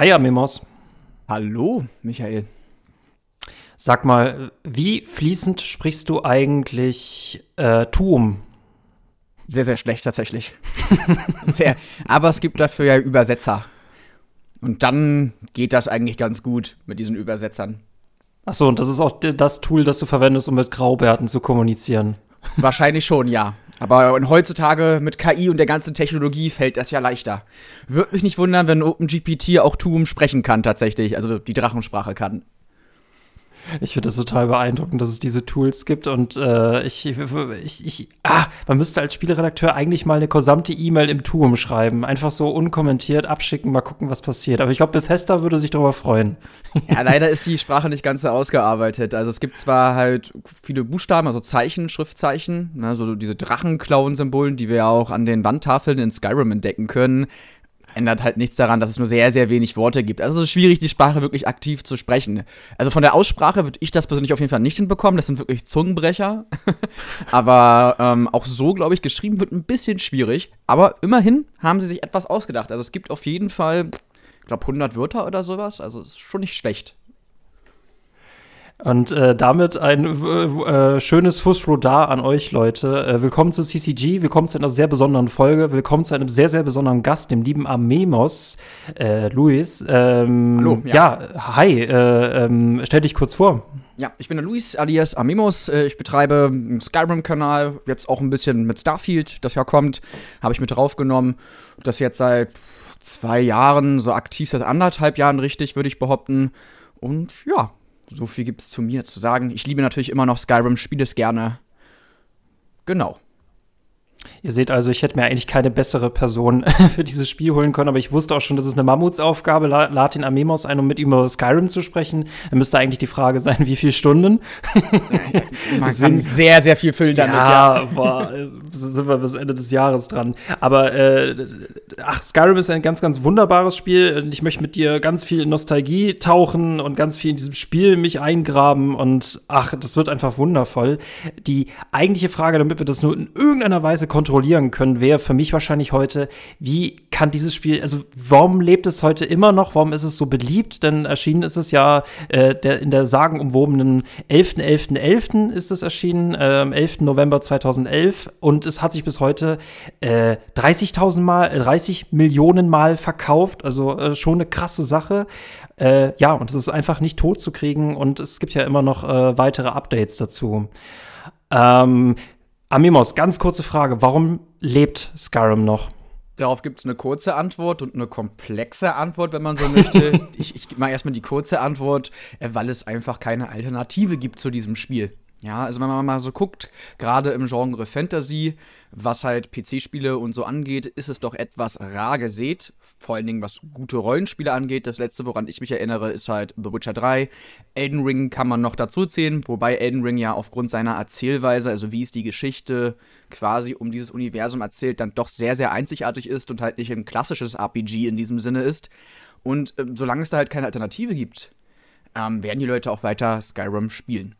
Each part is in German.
Hi Amimos. Hallo, Michael. Sag mal, wie fließend sprichst du eigentlich äh, Tuum? Sehr, sehr schlecht tatsächlich. sehr, aber es gibt dafür ja Übersetzer. Und dann geht das eigentlich ganz gut mit diesen Übersetzern. Achso, und das ist auch das Tool, das du verwendest, um mit Graubärten zu kommunizieren. Wahrscheinlich schon, ja. Aber heutzutage mit KI und der ganzen Technologie fällt das ja leichter. Würde mich nicht wundern, wenn OpenGPT auch Tuum sprechen kann tatsächlich, also die Drachensprache kann. Ich finde das total beeindruckend, dass es diese Tools gibt und äh, ich, ich, ich, ah, man müsste als Spieleredakteur eigentlich mal eine gesamte E-Mail im Tuum schreiben. Einfach so unkommentiert abschicken, mal gucken, was passiert. Aber ich glaube, Bethesda würde sich darüber freuen. Ja, leider ist die Sprache nicht ganz so ausgearbeitet. Also es gibt zwar halt viele Buchstaben, also Zeichen, Schriftzeichen, ne, so diese Drachenklauen-Symbolen, die wir ja auch an den Wandtafeln in Skyrim entdecken können ändert halt nichts daran, dass es nur sehr, sehr wenig Worte gibt. Also es ist schwierig, die Sprache wirklich aktiv zu sprechen. Also von der Aussprache würde ich das persönlich auf jeden Fall nicht hinbekommen. Das sind wirklich Zungenbrecher. Aber ähm, auch so, glaube ich, geschrieben wird ein bisschen schwierig. Aber immerhin haben sie sich etwas ausgedacht. Also es gibt auf jeden Fall, ich glaube, 100 Wörter oder sowas. Also es ist schon nicht schlecht. Und äh, damit ein äh, schönes Fussrodar an euch, Leute. Äh, willkommen zu CCG, willkommen zu einer sehr besonderen Folge, willkommen zu einem sehr, sehr besonderen Gast, dem lieben Amemos, äh, Luis. Ähm, Hallo. Ja, ja hi, äh, ähm, stell dich kurz vor. Ja, ich bin der Luis alias Amemos. Äh, ich betreibe einen Skyrim-Kanal, jetzt auch ein bisschen mit Starfield, das ja kommt, habe ich mit draufgenommen. Das jetzt seit zwei Jahren, so aktiv seit anderthalb Jahren richtig, würde ich behaupten. Und ja, so viel gibt es zu mir zu sagen. Ich liebe natürlich immer noch Skyrim, spiele es gerne. Genau. Ihr seht also, ich hätte mir eigentlich keine bessere Person für dieses Spiel holen können, aber ich wusste auch schon, das ist eine Mammutsaufgabe. Lad den Amemos ein, um mit ihm über Skyrim zu sprechen. Dann müsste eigentlich die Frage sein, wie viele Stunden. Man Deswegen, kann sehr, sehr viel füllen damit. Ja, ja. Boah, sind wir bis Ende des Jahres dran. Aber äh, ach, Skyrim ist ein ganz, ganz wunderbares Spiel. Und ich möchte mit dir ganz viel in Nostalgie tauchen und ganz viel in diesem Spiel mich eingraben. Und ach, das wird einfach wundervoll. Die eigentliche Frage, damit wir das nur in irgendeiner Weise kontrollieren können, wäre für mich wahrscheinlich heute, wie kann dieses Spiel, also warum lebt es heute immer noch? Warum ist es so beliebt? Denn erschienen ist es ja äh, der, in der sagenumwobenen 11.11.11. .11. ist es erschienen, äh, am 11. November 2011 und es hat sich bis heute äh, 30.000 Mal, 30 äh, Millionen Mal verkauft, also äh, schon eine krasse Sache. Äh, ja, und es ist einfach nicht tot zu kriegen und es gibt ja immer noch weitere Updates dazu. Ähm, Amimos, ganz kurze Frage. Warum lebt Skyrim noch? Darauf gibt es eine kurze Antwort und eine komplexe Antwort, wenn man so möchte. ich ich mache erstmal die kurze Antwort, äh, weil es einfach keine Alternative gibt zu diesem Spiel. Ja, also wenn man mal so guckt, gerade im Genre Fantasy, was halt PC-Spiele und so angeht, ist es doch etwas rar gesät. Vor allen Dingen, was gute Rollenspiele angeht. Das letzte, woran ich mich erinnere, ist halt The Witcher 3. Elden Ring kann man noch dazu zählen, wobei Elden Ring ja aufgrund seiner Erzählweise, also wie es die Geschichte quasi um dieses Universum erzählt, dann doch sehr, sehr einzigartig ist und halt nicht ein klassisches RPG in diesem Sinne ist. Und äh, solange es da halt keine Alternative gibt, ähm, werden die Leute auch weiter Skyrim spielen.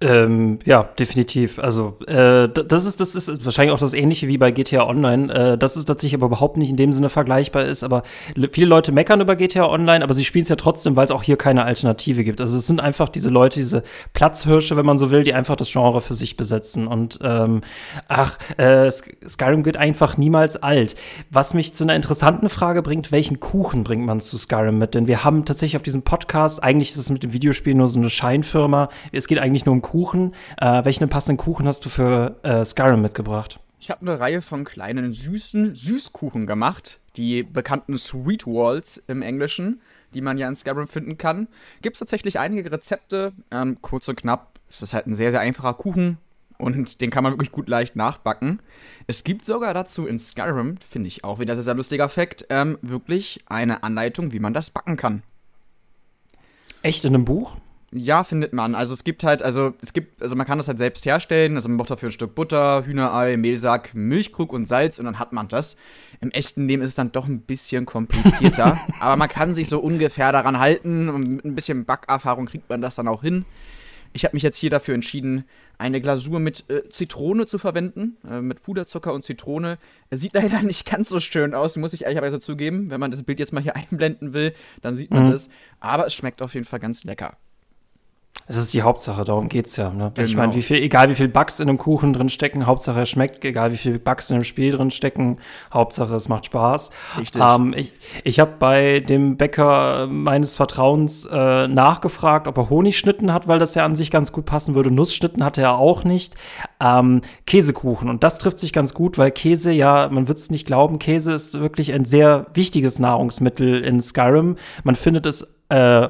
Ähm, ja, definitiv. Also äh, das ist das ist wahrscheinlich auch das Ähnliche wie bei GTA Online. Äh, das ist tatsächlich aber überhaupt nicht in dem Sinne vergleichbar ist. Aber viele Leute meckern über GTA Online, aber sie spielen es ja trotzdem, weil es auch hier keine Alternative gibt. Also es sind einfach diese Leute, diese Platzhirsche, wenn man so will, die einfach das Genre für sich besetzen. Und ähm, ach, äh, Skyrim wird einfach niemals alt. Was mich zu einer interessanten Frage bringt: Welchen Kuchen bringt man zu Skyrim mit? Denn wir haben tatsächlich auf diesem Podcast eigentlich ist es mit dem Videospiel nur so eine Scheinfirma. Es geht eigentlich nur um Kuchen. Äh, welchen passenden Kuchen hast du für äh, Skyrim mitgebracht? Ich habe eine Reihe von kleinen süßen Süßkuchen gemacht, die bekannten Sweet Walls im Englischen, die man ja in Skyrim finden kann. Gibt es tatsächlich einige Rezepte, ähm, kurz und knapp. Es ist halt ein sehr, sehr einfacher Kuchen und den kann man wirklich gut leicht nachbacken. Es gibt sogar dazu in Skyrim, finde ich auch wieder sehr, sehr lustiger Fakt, ähm, wirklich eine Anleitung, wie man das backen kann. Echt in einem Buch? Ja, findet man. Also es gibt halt, also es gibt, also man kann das halt selbst herstellen. Also man braucht dafür ein Stück Butter, Hühnerei, Mehlsack, Milchkrug und Salz und dann hat man das. Im echten Leben ist es dann doch ein bisschen komplizierter. aber man kann sich so ungefähr daran halten und mit ein bisschen Backerfahrung kriegt man das dann auch hin. Ich habe mich jetzt hier dafür entschieden, eine Glasur mit äh, Zitrone zu verwenden, äh, mit Puderzucker und Zitrone. Sieht leider nicht ganz so schön aus, muss ich ehrlicherweise zugeben. Wenn man das Bild jetzt mal hier einblenden will, dann sieht man mhm. das. Aber es schmeckt auf jeden Fall ganz lecker. Das ist die Hauptsache, darum geht's ja. Ne? Genau. Ich meine, wie viel, egal wie viel Bugs in einem Kuchen drin stecken, Hauptsache es schmeckt, egal wie viel Bugs in einem Spiel drin stecken, Hauptsache es macht Spaß. Richtig. Ähm, ich ich habe bei dem Bäcker meines Vertrauens äh, nachgefragt, ob er Honigschnitten hat, weil das ja an sich ganz gut passen würde. Nussschnitten hatte er auch nicht. Ähm, Käsekuchen. Und das trifft sich ganz gut, weil Käse, ja, man wird es nicht glauben, Käse ist wirklich ein sehr wichtiges Nahrungsmittel in Skyrim. Man findet es äh,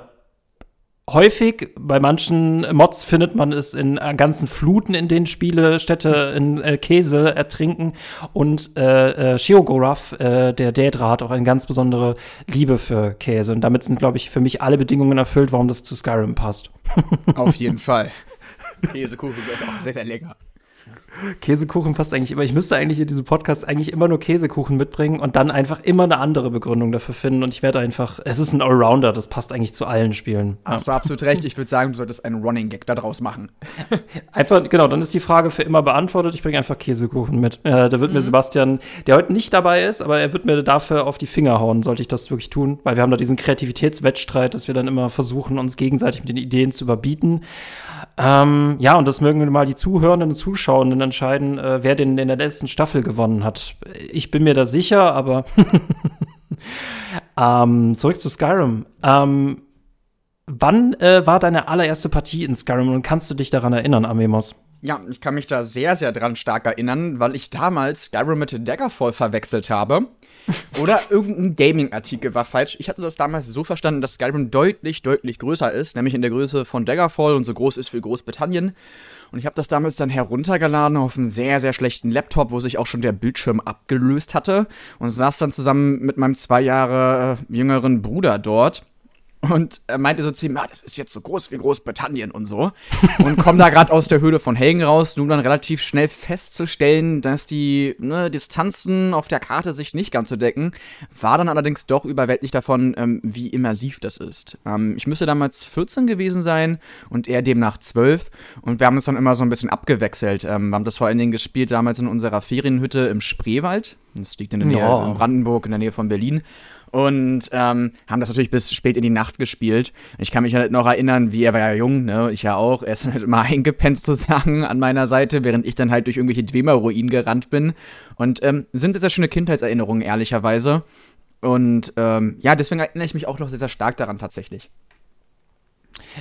häufig, bei manchen Mods findet man es in äh, ganzen Fluten, in denen Spielestädte in äh, Käse ertrinken. Und äh, äh, Shiogorath, äh, der Daedra, hat auch eine ganz besondere Liebe für Käse. Und damit sind, glaube ich, für mich alle Bedingungen erfüllt, warum das zu Skyrim passt. Auf jeden Fall. Käsekuchen ist auch sehr, sehr lecker. Käsekuchen fast eigentlich immer. Ich müsste eigentlich in diesem Podcast eigentlich immer nur Käsekuchen mitbringen und dann einfach immer eine andere Begründung dafür finden. Und ich werde einfach, es ist ein Allrounder, das passt eigentlich zu allen Spielen. Hast du absolut recht. Ich würde sagen, du solltest einen Running Gag daraus machen. Einfach, genau, dann ist die Frage für immer beantwortet. Ich bringe einfach Käsekuchen mit. Äh, da wird mhm. mir Sebastian, der heute nicht dabei ist, aber er wird mir dafür auf die Finger hauen, sollte ich das wirklich tun. Weil wir haben da diesen Kreativitätswettstreit, dass wir dann immer versuchen, uns gegenseitig mit den Ideen zu überbieten. Ähm, ja, und das mögen wir mal die Zuhörenden und Zuschauenden entscheiden, äh, wer den in der letzten Staffel gewonnen hat. Ich bin mir da sicher, aber ähm, zurück zu Skyrim. Ähm, wann äh, war deine allererste Partie in Skyrim und kannst du dich daran erinnern, Amemos? Ja, ich kann mich da sehr, sehr dran stark erinnern, weil ich damals Skyrim mit Daggerfall verwechselt habe. Oder irgendein Gaming-Artikel war falsch. Ich hatte das damals so verstanden, dass Skyrim deutlich, deutlich größer ist, nämlich in der Größe von Daggerfall und so groß ist wie Großbritannien. Und ich habe das damals dann heruntergeladen auf einen sehr, sehr schlechten Laptop, wo sich auch schon der Bildschirm abgelöst hatte. Und saß dann zusammen mit meinem zwei Jahre äh, jüngeren Bruder dort. Und er meinte so zu ihm, ja, das ist jetzt so groß wie Großbritannien und so. Und komm da gerade aus der Höhle von Helgen raus, nun dann relativ schnell festzustellen, dass die ne, Distanzen auf der Karte sich nicht ganz so decken. War dann allerdings doch überwältigt davon, ähm, wie immersiv das ist. Ähm, ich müsste damals 14 gewesen sein und er demnach 12. Und wir haben uns dann immer so ein bisschen abgewechselt. Ähm, wir haben das vor allen Dingen gespielt damals in unserer Ferienhütte im Spreewald. Das liegt in der Nähe ja. in Brandenburg, in der Nähe von Berlin und ähm, haben das natürlich bis spät in die Nacht gespielt. Ich kann mich halt noch erinnern, wie er war ja jung, ne? ich ja auch. Er ist dann halt immer eingepennt sozusagen an meiner Seite, während ich dann halt durch irgendwelche Dwemer-Ruinen gerannt bin. Und ähm, sind sehr, sehr schöne Kindheitserinnerungen, ehrlicherweise. Und ähm, ja, deswegen erinnere ich mich auch noch sehr, sehr stark daran tatsächlich.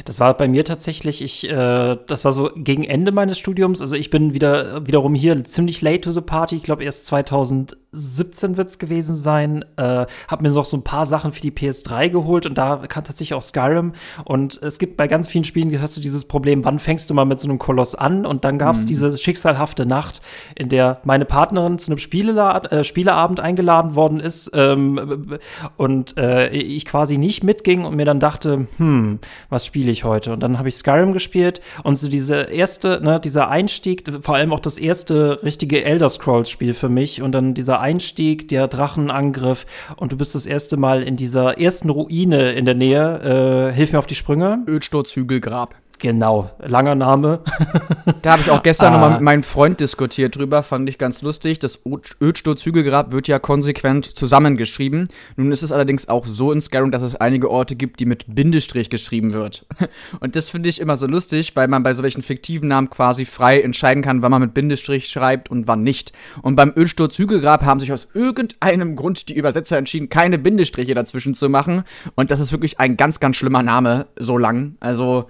Das war bei mir tatsächlich, ich, äh, das war so gegen Ende meines Studiums. Also ich bin wieder wiederum hier ziemlich late to the party. Ich glaube erst 2017 wird es gewesen sein. Äh, hab mir noch so ein paar Sachen für die PS3 geholt und da kann tatsächlich auch Skyrim. Und es gibt bei ganz vielen Spielen hast du dieses Problem, wann fängst du mal mit so einem Koloss an? Und dann gab es mhm. diese schicksalhafte Nacht, in der meine Partnerin zu einem Spielela äh, Spieleabend eingeladen worden ist ähm, und äh, ich quasi nicht mitging und mir dann dachte, hm, was spiele spiele ich heute? Und dann habe ich Skyrim gespielt und so diese erste, ne, dieser Einstieg, vor allem auch das erste richtige Elder Scrolls Spiel für mich und dann dieser Einstieg, der Drachenangriff und du bist das erste Mal in dieser ersten Ruine in der Nähe. Äh, hilf mir auf die Sprünge. Ödsturzhügelgrab. Genau, langer Name. da habe ich auch gestern ah. nochmal mit meinem Freund diskutiert drüber, fand ich ganz lustig. Das Ödsturz-Hügelgrab wird ja konsequent zusammengeschrieben. Nun ist es allerdings auch so in Skyrim, dass es einige Orte gibt, die mit Bindestrich geschrieben wird. Und das finde ich immer so lustig, weil man bei solchen fiktiven Namen quasi frei entscheiden kann, wann man mit Bindestrich schreibt und wann nicht. Und beim Ödsturz-Hügelgrab haben sich aus irgendeinem Grund die Übersetzer entschieden, keine Bindestriche dazwischen zu machen. Und das ist wirklich ein ganz, ganz schlimmer Name, so lang. Also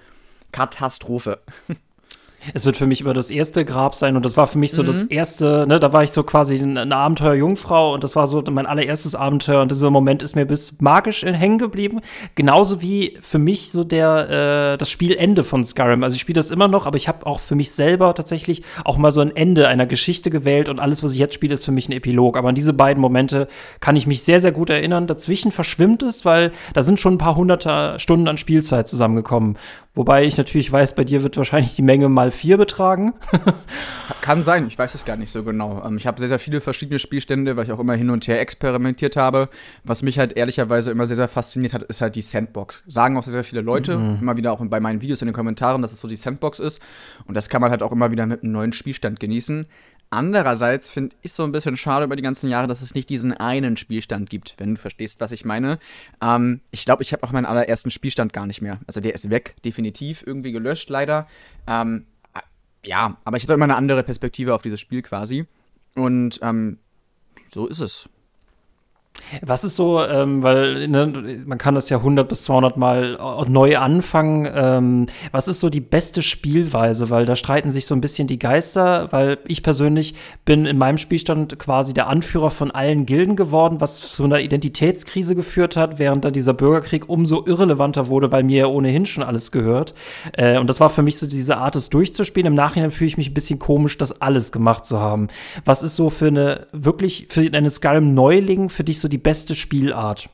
Katastrophe. Es wird für mich immer das erste Grab sein und das war für mich so mhm. das erste, ne, da war ich so quasi eine Abenteuerjungfrau und das war so mein allererstes Abenteuer und dieser Moment ist mir bis magisch hängen geblieben. Genauso wie für mich so der, äh, das Spielende von Skyrim. Also ich spiele das immer noch, aber ich habe auch für mich selber tatsächlich auch mal so ein Ende einer Geschichte gewählt und alles, was ich jetzt spiele, ist für mich ein Epilog. Aber an diese beiden Momente kann ich mich sehr, sehr gut erinnern. Dazwischen verschwimmt es, weil da sind schon ein paar hunderte Stunden an Spielzeit zusammengekommen Wobei ich natürlich weiß, bei dir wird wahrscheinlich die Menge mal vier betragen. Kann sein, ich weiß es gar nicht so genau. Ähm, ich habe sehr, sehr viele verschiedene Spielstände, weil ich auch immer hin und her experimentiert habe. Was mich halt ehrlicherweise immer sehr, sehr fasziniert hat, ist halt die Sandbox. Sagen auch sehr, sehr viele Leute, mhm. immer wieder auch bei meinen Videos in den Kommentaren, dass es so die Sandbox ist. Und das kann man halt auch immer wieder mit einem neuen Spielstand genießen. Andererseits finde ich so ein bisschen schade über die ganzen Jahre, dass es nicht diesen einen Spielstand gibt, wenn du verstehst, was ich meine. Ähm, ich glaube, ich habe auch meinen allerersten Spielstand gar nicht mehr. Also der ist weg, definitiv, irgendwie gelöscht, leider. Ähm, ja, aber ich hatte immer eine andere Perspektive auf dieses Spiel quasi. Und ähm, so ist es. Was ist so, ähm, weil ne, man kann das ja 100 bis 200 Mal neu anfangen. Ähm, was ist so die beste Spielweise? Weil da streiten sich so ein bisschen die Geister, weil ich persönlich bin in meinem Spielstand quasi der Anführer von allen Gilden geworden, was zu einer Identitätskrise geführt hat, während dann dieser Bürgerkrieg umso irrelevanter wurde, weil mir ja ohnehin schon alles gehört. Äh, und das war für mich so diese Art, es durchzuspielen. Im Nachhinein fühle ich mich ein bisschen komisch, das alles gemacht zu haben. Was ist so für eine wirklich, für eine Skyrim-Neuling für dich so die beste Spielart,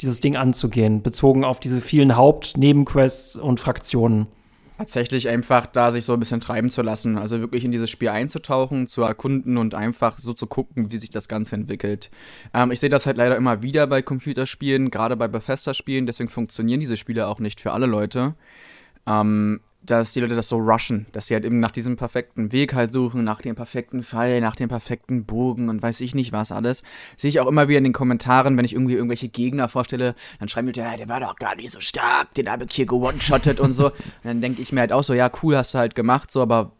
dieses Ding anzugehen, bezogen auf diese vielen Haupt-, Nebenquests und Fraktionen? Tatsächlich einfach da sich so ein bisschen treiben zu lassen, also wirklich in dieses Spiel einzutauchen, zu erkunden und einfach so zu gucken, wie sich das Ganze entwickelt. Ähm, ich sehe das halt leider immer wieder bei Computerspielen, gerade bei Bethesda-Spielen, deswegen funktionieren diese Spiele auch nicht für alle Leute. Ähm, dass die Leute das so rushen, dass sie halt eben nach diesem perfekten Weg halt suchen, nach dem perfekten Pfeil, nach dem perfekten Bogen und weiß ich nicht was alles. Sehe ich auch immer wieder in den Kommentaren, wenn ich irgendwie irgendwelche Gegner vorstelle, dann schreiben die, ja, der war doch gar nicht so stark, den habe ich hier gewone-shottet und so. Und dann denke ich mir halt auch so, ja, cool, hast du halt gemacht, so, aber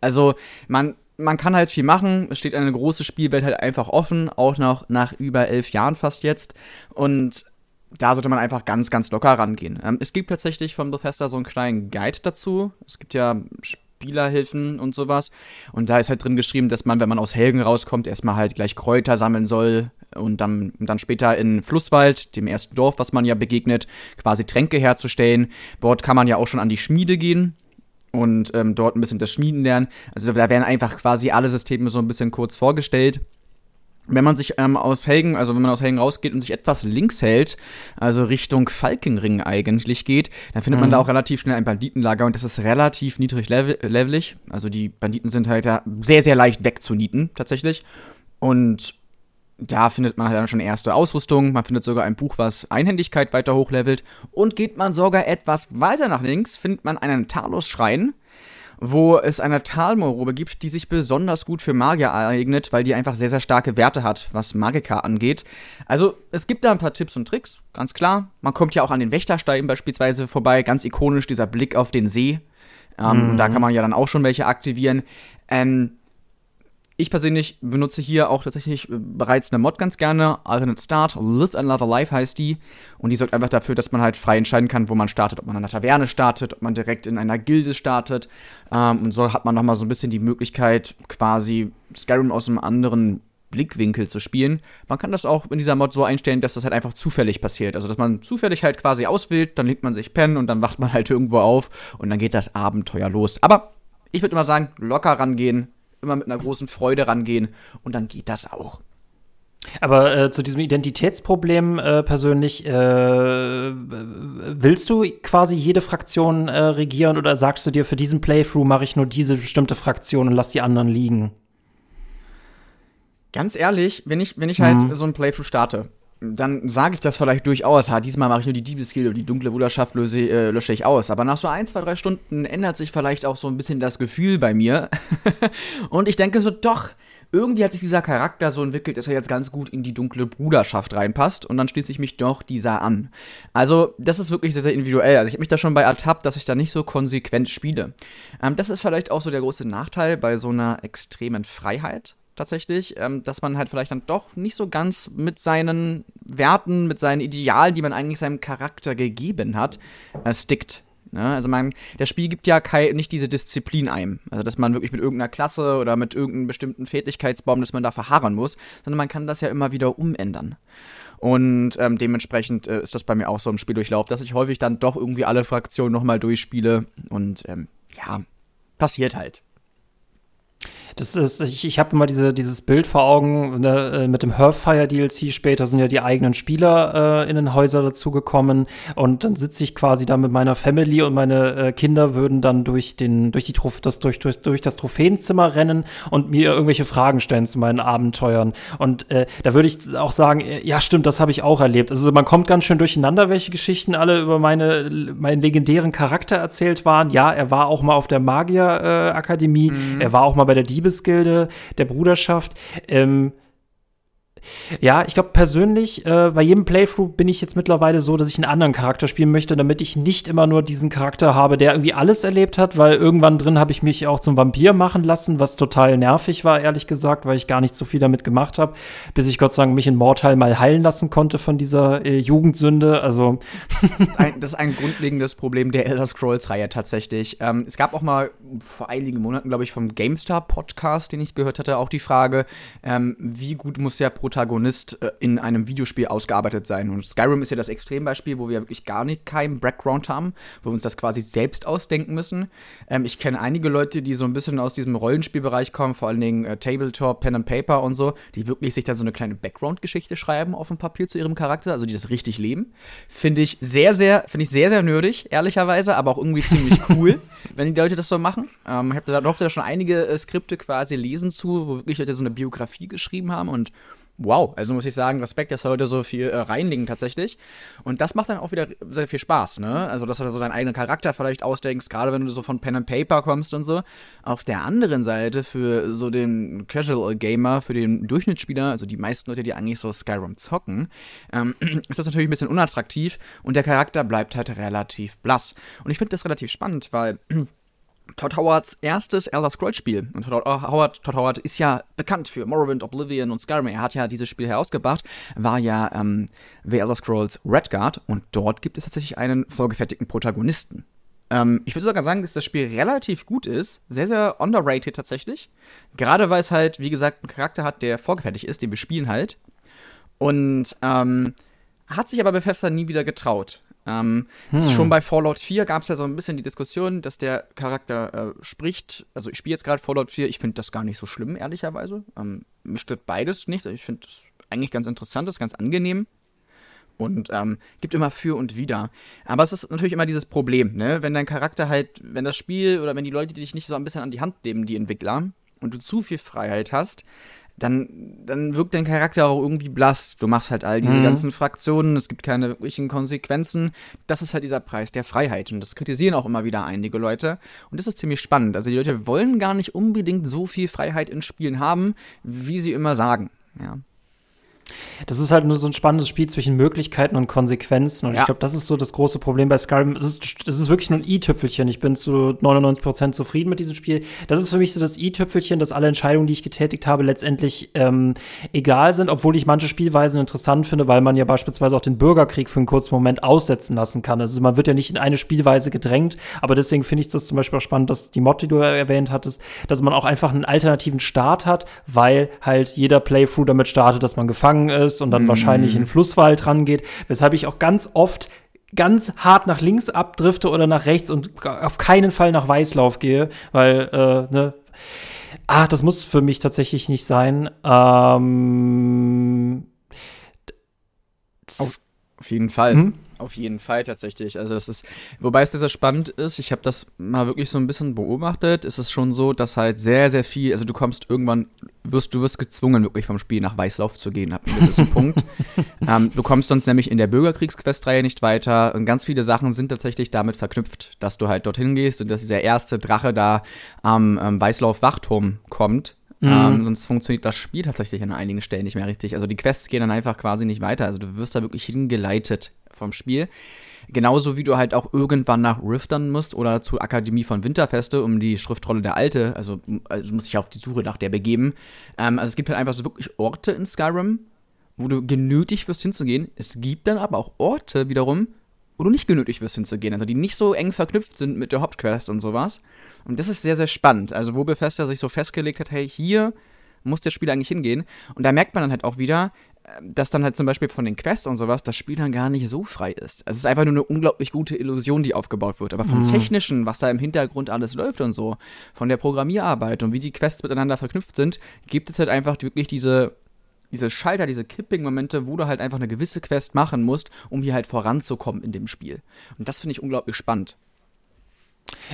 also man, man kann halt viel machen. Es steht eine große Spielwelt halt einfach offen, auch noch nach über elf Jahren fast jetzt. Und da sollte man einfach ganz, ganz locker rangehen. Ähm, es gibt tatsächlich von Bethesda so einen kleinen Guide dazu. Es gibt ja Spielerhilfen und sowas. Und da ist halt drin geschrieben, dass man, wenn man aus Helgen rauskommt, erstmal halt gleich Kräuter sammeln soll und dann, dann später in Flusswald, dem ersten Dorf, was man ja begegnet, quasi Tränke herzustellen. Dort kann man ja auch schon an die Schmiede gehen und ähm, dort ein bisschen das Schmieden lernen. Also da werden einfach quasi alle Systeme so ein bisschen kurz vorgestellt wenn man sich ähm, aus Helgen, also wenn man aus Helgen rausgeht und sich etwas links hält, also Richtung Falkenring eigentlich geht, dann findet mhm. man da auch relativ schnell ein Banditenlager und das ist relativ niedrig level levelig. Also die Banditen sind halt da sehr, sehr leicht wegzunieten, tatsächlich. Und da findet man halt dann schon erste Ausrüstung. Man findet sogar ein Buch, was Einhändigkeit weiter hochlevelt. Und geht man sogar etwas weiter nach links, findet man einen Talos-Schrein wo es eine Talmorobe gibt, die sich besonders gut für Magier eignet, weil die einfach sehr, sehr starke Werte hat, was Magika angeht. Also, es gibt da ein paar Tipps und Tricks, ganz klar. Man kommt ja auch an den Wächtersteigen beispielsweise vorbei, ganz ikonisch, dieser Blick auf den See. Ähm, mhm. Da kann man ja dann auch schon welche aktivieren. Ähm, ich persönlich benutze hier auch tatsächlich äh, bereits eine Mod ganz gerne. Alternate Start, Live Another Life heißt die. Und die sorgt einfach dafür, dass man halt frei entscheiden kann, wo man startet. Ob man in einer Taverne startet, ob man direkt in einer Gilde startet. Ähm, und so hat man nochmal so ein bisschen die Möglichkeit, quasi Skyrim aus einem anderen Blickwinkel zu spielen. Man kann das auch in dieser Mod so einstellen, dass das halt einfach zufällig passiert. Also, dass man zufällig halt quasi auswählt, dann legt man sich pennen und dann wacht man halt irgendwo auf und dann geht das Abenteuer los. Aber ich würde immer sagen, locker rangehen, immer mit einer großen Freude rangehen und dann geht das auch. Aber äh, zu diesem Identitätsproblem äh, persönlich, äh, willst du quasi jede Fraktion äh, regieren oder sagst du dir, für diesen Playthrough mache ich nur diese bestimmte Fraktion und lass die anderen liegen? Ganz ehrlich, wenn ich, wenn ich halt mhm. so ein Playthrough starte, dann sage ich das vielleicht durchaus. Ha, diesmal mache ich nur die Diebesgilde und die dunkle Bruderschaft löse, äh, lösche ich aus. Aber nach so ein, zwei, drei Stunden ändert sich vielleicht auch so ein bisschen das Gefühl bei mir. und ich denke so, doch, irgendwie hat sich dieser Charakter so entwickelt, dass er jetzt ganz gut in die dunkle Bruderschaft reinpasst und dann schließe ich mich doch dieser an. Also, das ist wirklich sehr, sehr individuell. Also, ich habe mich da schon bei ertappt, dass ich da nicht so konsequent spiele. Ähm, das ist vielleicht auch so der große Nachteil bei so einer extremen Freiheit tatsächlich, ähm, dass man halt vielleicht dann doch nicht so ganz mit seinen Werten, mit seinen Idealen, die man eigentlich seinem Charakter gegeben hat, äh, stickt. Ne? Also man, das Spiel gibt ja kein, nicht diese Disziplin ein. Also dass man wirklich mit irgendeiner Klasse oder mit irgendeinem bestimmten Fähigkeitsbaum, dass man da verharren muss, sondern man kann das ja immer wieder umändern. Und ähm, dementsprechend äh, ist das bei mir auch so im Spieldurchlauf, dass ich häufig dann doch irgendwie alle Fraktionen nochmal durchspiele. Und ähm, ja, passiert halt. Das ist, ich, ich habe immer diese, dieses Bild vor Augen ne, äh, mit dem Hearthfire DLC später sind ja die eigenen Spieler äh, in den Häuser dazugekommen und dann sitze ich quasi da mit meiner Family und meine äh, Kinder würden dann durch den durch die Trof das durch, durch durch das Trophäenzimmer rennen und mir irgendwelche Fragen stellen zu meinen Abenteuern und äh, da würde ich auch sagen, äh, ja stimmt, das habe ich auch erlebt. Also man kommt ganz schön durcheinander, welche Geschichten alle über meine meinen legendären Charakter erzählt waren. Ja, er war auch mal auf der Magier äh, mhm. er war auch mal bei der Dieb Diebesgilde der Bruderschaft. Ähm, ja, ich glaube persönlich, äh, bei jedem Playthrough bin ich jetzt mittlerweile so, dass ich einen anderen Charakter spielen möchte, damit ich nicht immer nur diesen Charakter habe, der irgendwie alles erlebt hat, weil irgendwann drin habe ich mich auch zum Vampir machen lassen, was total nervig war, ehrlich gesagt, weil ich gar nicht so viel damit gemacht habe, bis ich Gott sei Dank mich in Mortal mal heilen lassen konnte von dieser äh, Jugendsünde. Also das ist ein grundlegendes Problem der Elder Scrolls-Reihe tatsächlich. Ähm, es gab auch mal vor einigen Monaten, glaube ich, vom GameStar-Podcast, den ich gehört hatte, auch die Frage, ähm, wie gut muss der Protagonist Protagonist äh, in einem Videospiel ausgearbeitet sein. Und Skyrim ist ja das Extrembeispiel, wo wir wirklich gar nicht keinen Background haben, wo wir uns das quasi selbst ausdenken müssen. Ähm, ich kenne einige Leute, die so ein bisschen aus diesem Rollenspielbereich kommen, vor allen Dingen äh, Tabletop, Pen and Paper und so, die wirklich sich dann so eine kleine Background-Geschichte schreiben auf dem Papier zu ihrem Charakter, also die das richtig leben. Finde ich sehr, sehr, finde ich sehr, sehr nerdig, ehrlicherweise, aber auch irgendwie ziemlich cool, wenn die Leute das so machen. Ähm, ich habe da, durfte da schon einige äh, Skripte quasi lesen zu, wo wirklich Leute so eine Biografie geschrieben haben und wow, also muss ich sagen, Respekt, dass Leute so viel äh, reinlegen tatsächlich. Und das macht dann auch wieder sehr viel Spaß, ne? Also, dass du so deinen eigenen Charakter vielleicht ausdenkst, gerade wenn du so von Pen and Paper kommst und so. Auf der anderen Seite, für so den Casual Gamer, für den Durchschnittsspieler, also die meisten Leute, die eigentlich so Skyrim zocken, ähm, ist das natürlich ein bisschen unattraktiv und der Charakter bleibt halt relativ blass. Und ich finde das relativ spannend, weil Todd Howards erstes Elder Scrolls Spiel. Und Todd Howard, Todd Howard ist ja bekannt für Morrowind, Oblivion und Skyrim. Er hat ja dieses Spiel herausgebracht, war ja ähm, The Elder Scrolls Redguard und dort gibt es tatsächlich einen vorgefertigten Protagonisten. Ähm, ich würde sogar sagen, dass das Spiel relativ gut ist, sehr, sehr underrated tatsächlich. Gerade weil es halt, wie gesagt, einen Charakter hat, der vorgefertigt ist, den wir spielen halt. Und ähm, hat sich aber Bethesda nie wieder getraut. Ähm, hm. Schon bei Fallout 4 gab es ja so ein bisschen die Diskussion, dass der Charakter äh, spricht. Also ich spiele jetzt gerade Fallout 4, ich finde das gar nicht so schlimm, ehrlicherweise. Ähm, mich stört beides nicht. Ich finde das eigentlich ganz interessant, das ist ganz angenehm. Und ähm, gibt immer für und wider. Aber es ist natürlich immer dieses Problem, ne? Wenn dein Charakter halt, wenn das Spiel oder wenn die Leute die dich nicht so ein bisschen an die Hand nehmen, die Entwickler, und du zu viel Freiheit hast, dann, dann wirkt dein Charakter auch irgendwie blass. Du machst halt all diese mhm. ganzen Fraktionen, es gibt keine wirklichen Konsequenzen. Das ist halt dieser Preis der Freiheit. Und das kritisieren auch immer wieder einige Leute. Und das ist ziemlich spannend. Also die Leute wollen gar nicht unbedingt so viel Freiheit in Spielen haben, wie sie immer sagen. Ja. Das ist halt nur so ein spannendes Spiel zwischen Möglichkeiten und Konsequenzen. Und ja. ich glaube, das ist so das große Problem bei Skyrim. Es ist, es ist wirklich nur ein i-Tüpfelchen. Ich bin zu 99% zufrieden mit diesem Spiel. Das ist für mich so das i-Tüpfelchen, dass alle Entscheidungen, die ich getätigt habe, letztendlich ähm, egal sind, obwohl ich manche Spielweisen interessant finde, weil man ja beispielsweise auch den Bürgerkrieg für einen kurzen Moment aussetzen lassen kann. Also man wird ja nicht in eine Spielweise gedrängt, aber deswegen finde ich das zum Beispiel auch spannend, dass die Mod, die du erwähnt hattest, dass man auch einfach einen alternativen Start hat, weil halt jeder Playthrough damit startet, dass man gefangen gegangen ist und dann mhm. wahrscheinlich in den Flusswald rangeht, weshalb ich auch ganz oft ganz hart nach links abdrifte oder nach rechts und auf keinen Fall nach Weißlauf gehe, weil, äh, ne, ah, das muss für mich tatsächlich nicht sein. Ähm, auf, auf jeden Fall. Hm? Auf jeden Fall tatsächlich. Also das ist, wobei es sehr, sehr spannend ist, ich habe das mal wirklich so ein bisschen beobachtet, ist es schon so, dass halt sehr, sehr viel, also du kommst irgendwann, wirst, du wirst gezwungen, wirklich vom Spiel nach Weißlauf zu gehen, ab einem gewissen Punkt. Ähm, du kommst sonst nämlich in der Bürgerkriegsquestreihe nicht weiter und ganz viele Sachen sind tatsächlich damit verknüpft, dass du halt dorthin gehst und dass dieser erste Drache da am ähm, Weißlauf-Wachturm kommt Mhm. Ähm, sonst funktioniert das Spiel tatsächlich an einigen Stellen nicht mehr richtig. Also die Quests gehen dann einfach quasi nicht weiter. Also du wirst da wirklich hingeleitet vom Spiel. Genauso wie du halt auch irgendwann nach Riftern musst oder zur Akademie von Winterfeste, um die Schriftrolle der Alte, also, also musst dich auf die Suche nach der begeben. Ähm, also es gibt halt einfach so wirklich Orte in Skyrim, wo du genötigt wirst hinzugehen. Es gibt dann aber auch Orte wiederum, wo du nicht genötigt wirst hinzugehen, also die nicht so eng verknüpft sind mit der Hauptquest und sowas. Und das ist sehr, sehr spannend. Also wo Bethesda sich so festgelegt hat, hey, hier muss der Spieler eigentlich hingehen. Und da merkt man dann halt auch wieder, dass dann halt zum Beispiel von den Quests und sowas das Spiel dann gar nicht so frei ist. Also es ist einfach nur eine unglaublich gute Illusion, die aufgebaut wird. Aber vom mhm. Technischen, was da im Hintergrund alles läuft und so, von der Programmierarbeit und wie die Quests miteinander verknüpft sind, gibt es halt einfach wirklich diese diese Schalter, diese Kipping-Momente, wo du halt einfach eine gewisse Quest machen musst, um hier halt voranzukommen in dem Spiel. Und das finde ich unglaublich spannend.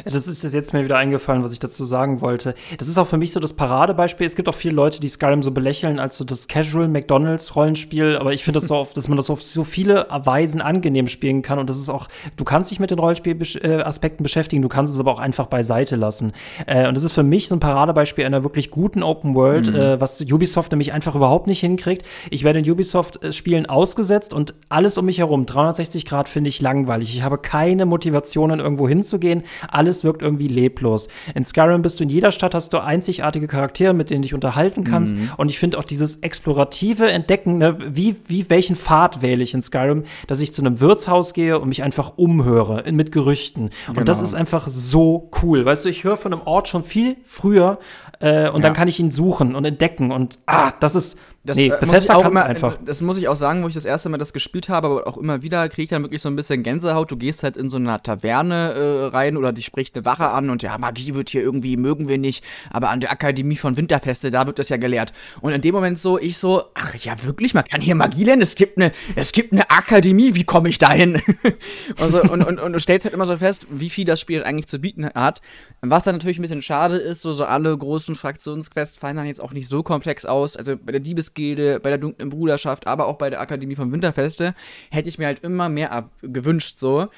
Das ist jetzt mir wieder eingefallen, was ich dazu sagen wollte. Das ist auch für mich so das Paradebeispiel. Es gibt auch viele Leute, die Skyrim so belächeln als so das Casual McDonalds Rollenspiel, aber ich finde das so oft, dass man das auf so viele Weisen angenehm spielen kann und das ist auch, du kannst dich mit den Rollenspielaspekten beschäftigen, du kannst es aber auch einfach beiseite lassen. Äh, und das ist für mich so ein Paradebeispiel einer wirklich guten Open World, mhm. äh, was Ubisoft nämlich einfach überhaupt nicht hinkriegt. Ich werde in Ubisoft-Spielen ausgesetzt und alles um mich herum, 360 Grad, finde ich langweilig. Ich habe keine Motivationen, irgendwo hinzugehen alles wirkt irgendwie leblos. In Skyrim bist du in jeder Stadt, hast du einzigartige Charaktere, mit denen du dich unterhalten kannst. Mhm. Und ich finde auch dieses explorative Entdecken, ne, wie, wie welchen Pfad wähle ich in Skyrim, dass ich zu einem Wirtshaus gehe und mich einfach umhöre mit Gerüchten. Genau. Und das genau. ist einfach so cool. Weißt du, ich höre von einem Ort schon viel früher äh, und ja. dann kann ich ihn suchen und entdecken. Und ah, das ist das, nee, äh, muss immer, einfach. Das muss ich auch sagen, wo ich das erste Mal das gespielt habe, aber auch immer wieder kriege ich dann wirklich so ein bisschen Gänsehaut. Du gehst halt in so eine Taverne äh, rein oder dich spricht eine Wache an und ja, Magie wird hier irgendwie, mögen wir nicht, aber an der Akademie von Winterfeste, da wird das ja gelehrt. Und in dem Moment so, ich so, ach ja, wirklich, man kann hier Magie lernen, es gibt eine, es gibt eine Akademie, wie komme ich da hin? und, so, und, und, und, du stellst halt immer so fest, wie viel das Spiel eigentlich zu bieten hat. Was dann natürlich ein bisschen schade ist, so, so alle großen Fraktionsquests fallen dann jetzt auch nicht so komplex aus. Also bei der Diebes Gilde, bei der Dunklen Bruderschaft, aber auch bei der Akademie von Winterfeste, hätte ich mir halt immer mehr gewünscht, so.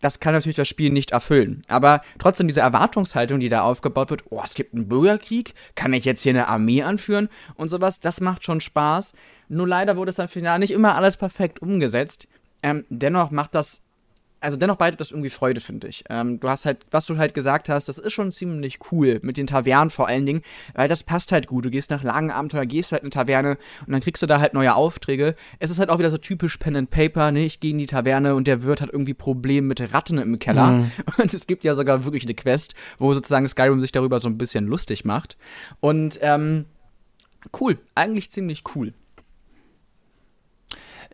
Das kann natürlich das Spiel nicht erfüllen. Aber trotzdem diese Erwartungshaltung, die da aufgebaut wird, oh, es gibt einen Bürgerkrieg, kann ich jetzt hier eine Armee anführen und sowas, das macht schon Spaß. Nur leider wurde es dann final nicht immer alles perfekt umgesetzt. Ähm, dennoch macht das also dennoch bereitet das irgendwie Freude, finde ich. Ähm, du hast halt, was du halt gesagt hast, das ist schon ziemlich cool mit den Tavernen vor allen Dingen, weil das passt halt gut. Du gehst nach langen Abenteuer, gehst halt in eine Taverne und dann kriegst du da halt neue Aufträge. Es ist halt auch wieder so typisch Pen and Paper, ne? Ich gehe in die Taverne und der Wirt hat irgendwie Probleme mit Ratten im Keller. Mhm. Und es gibt ja sogar wirklich eine Quest, wo sozusagen Skyrim sich darüber so ein bisschen lustig macht. Und ähm, cool, eigentlich ziemlich cool.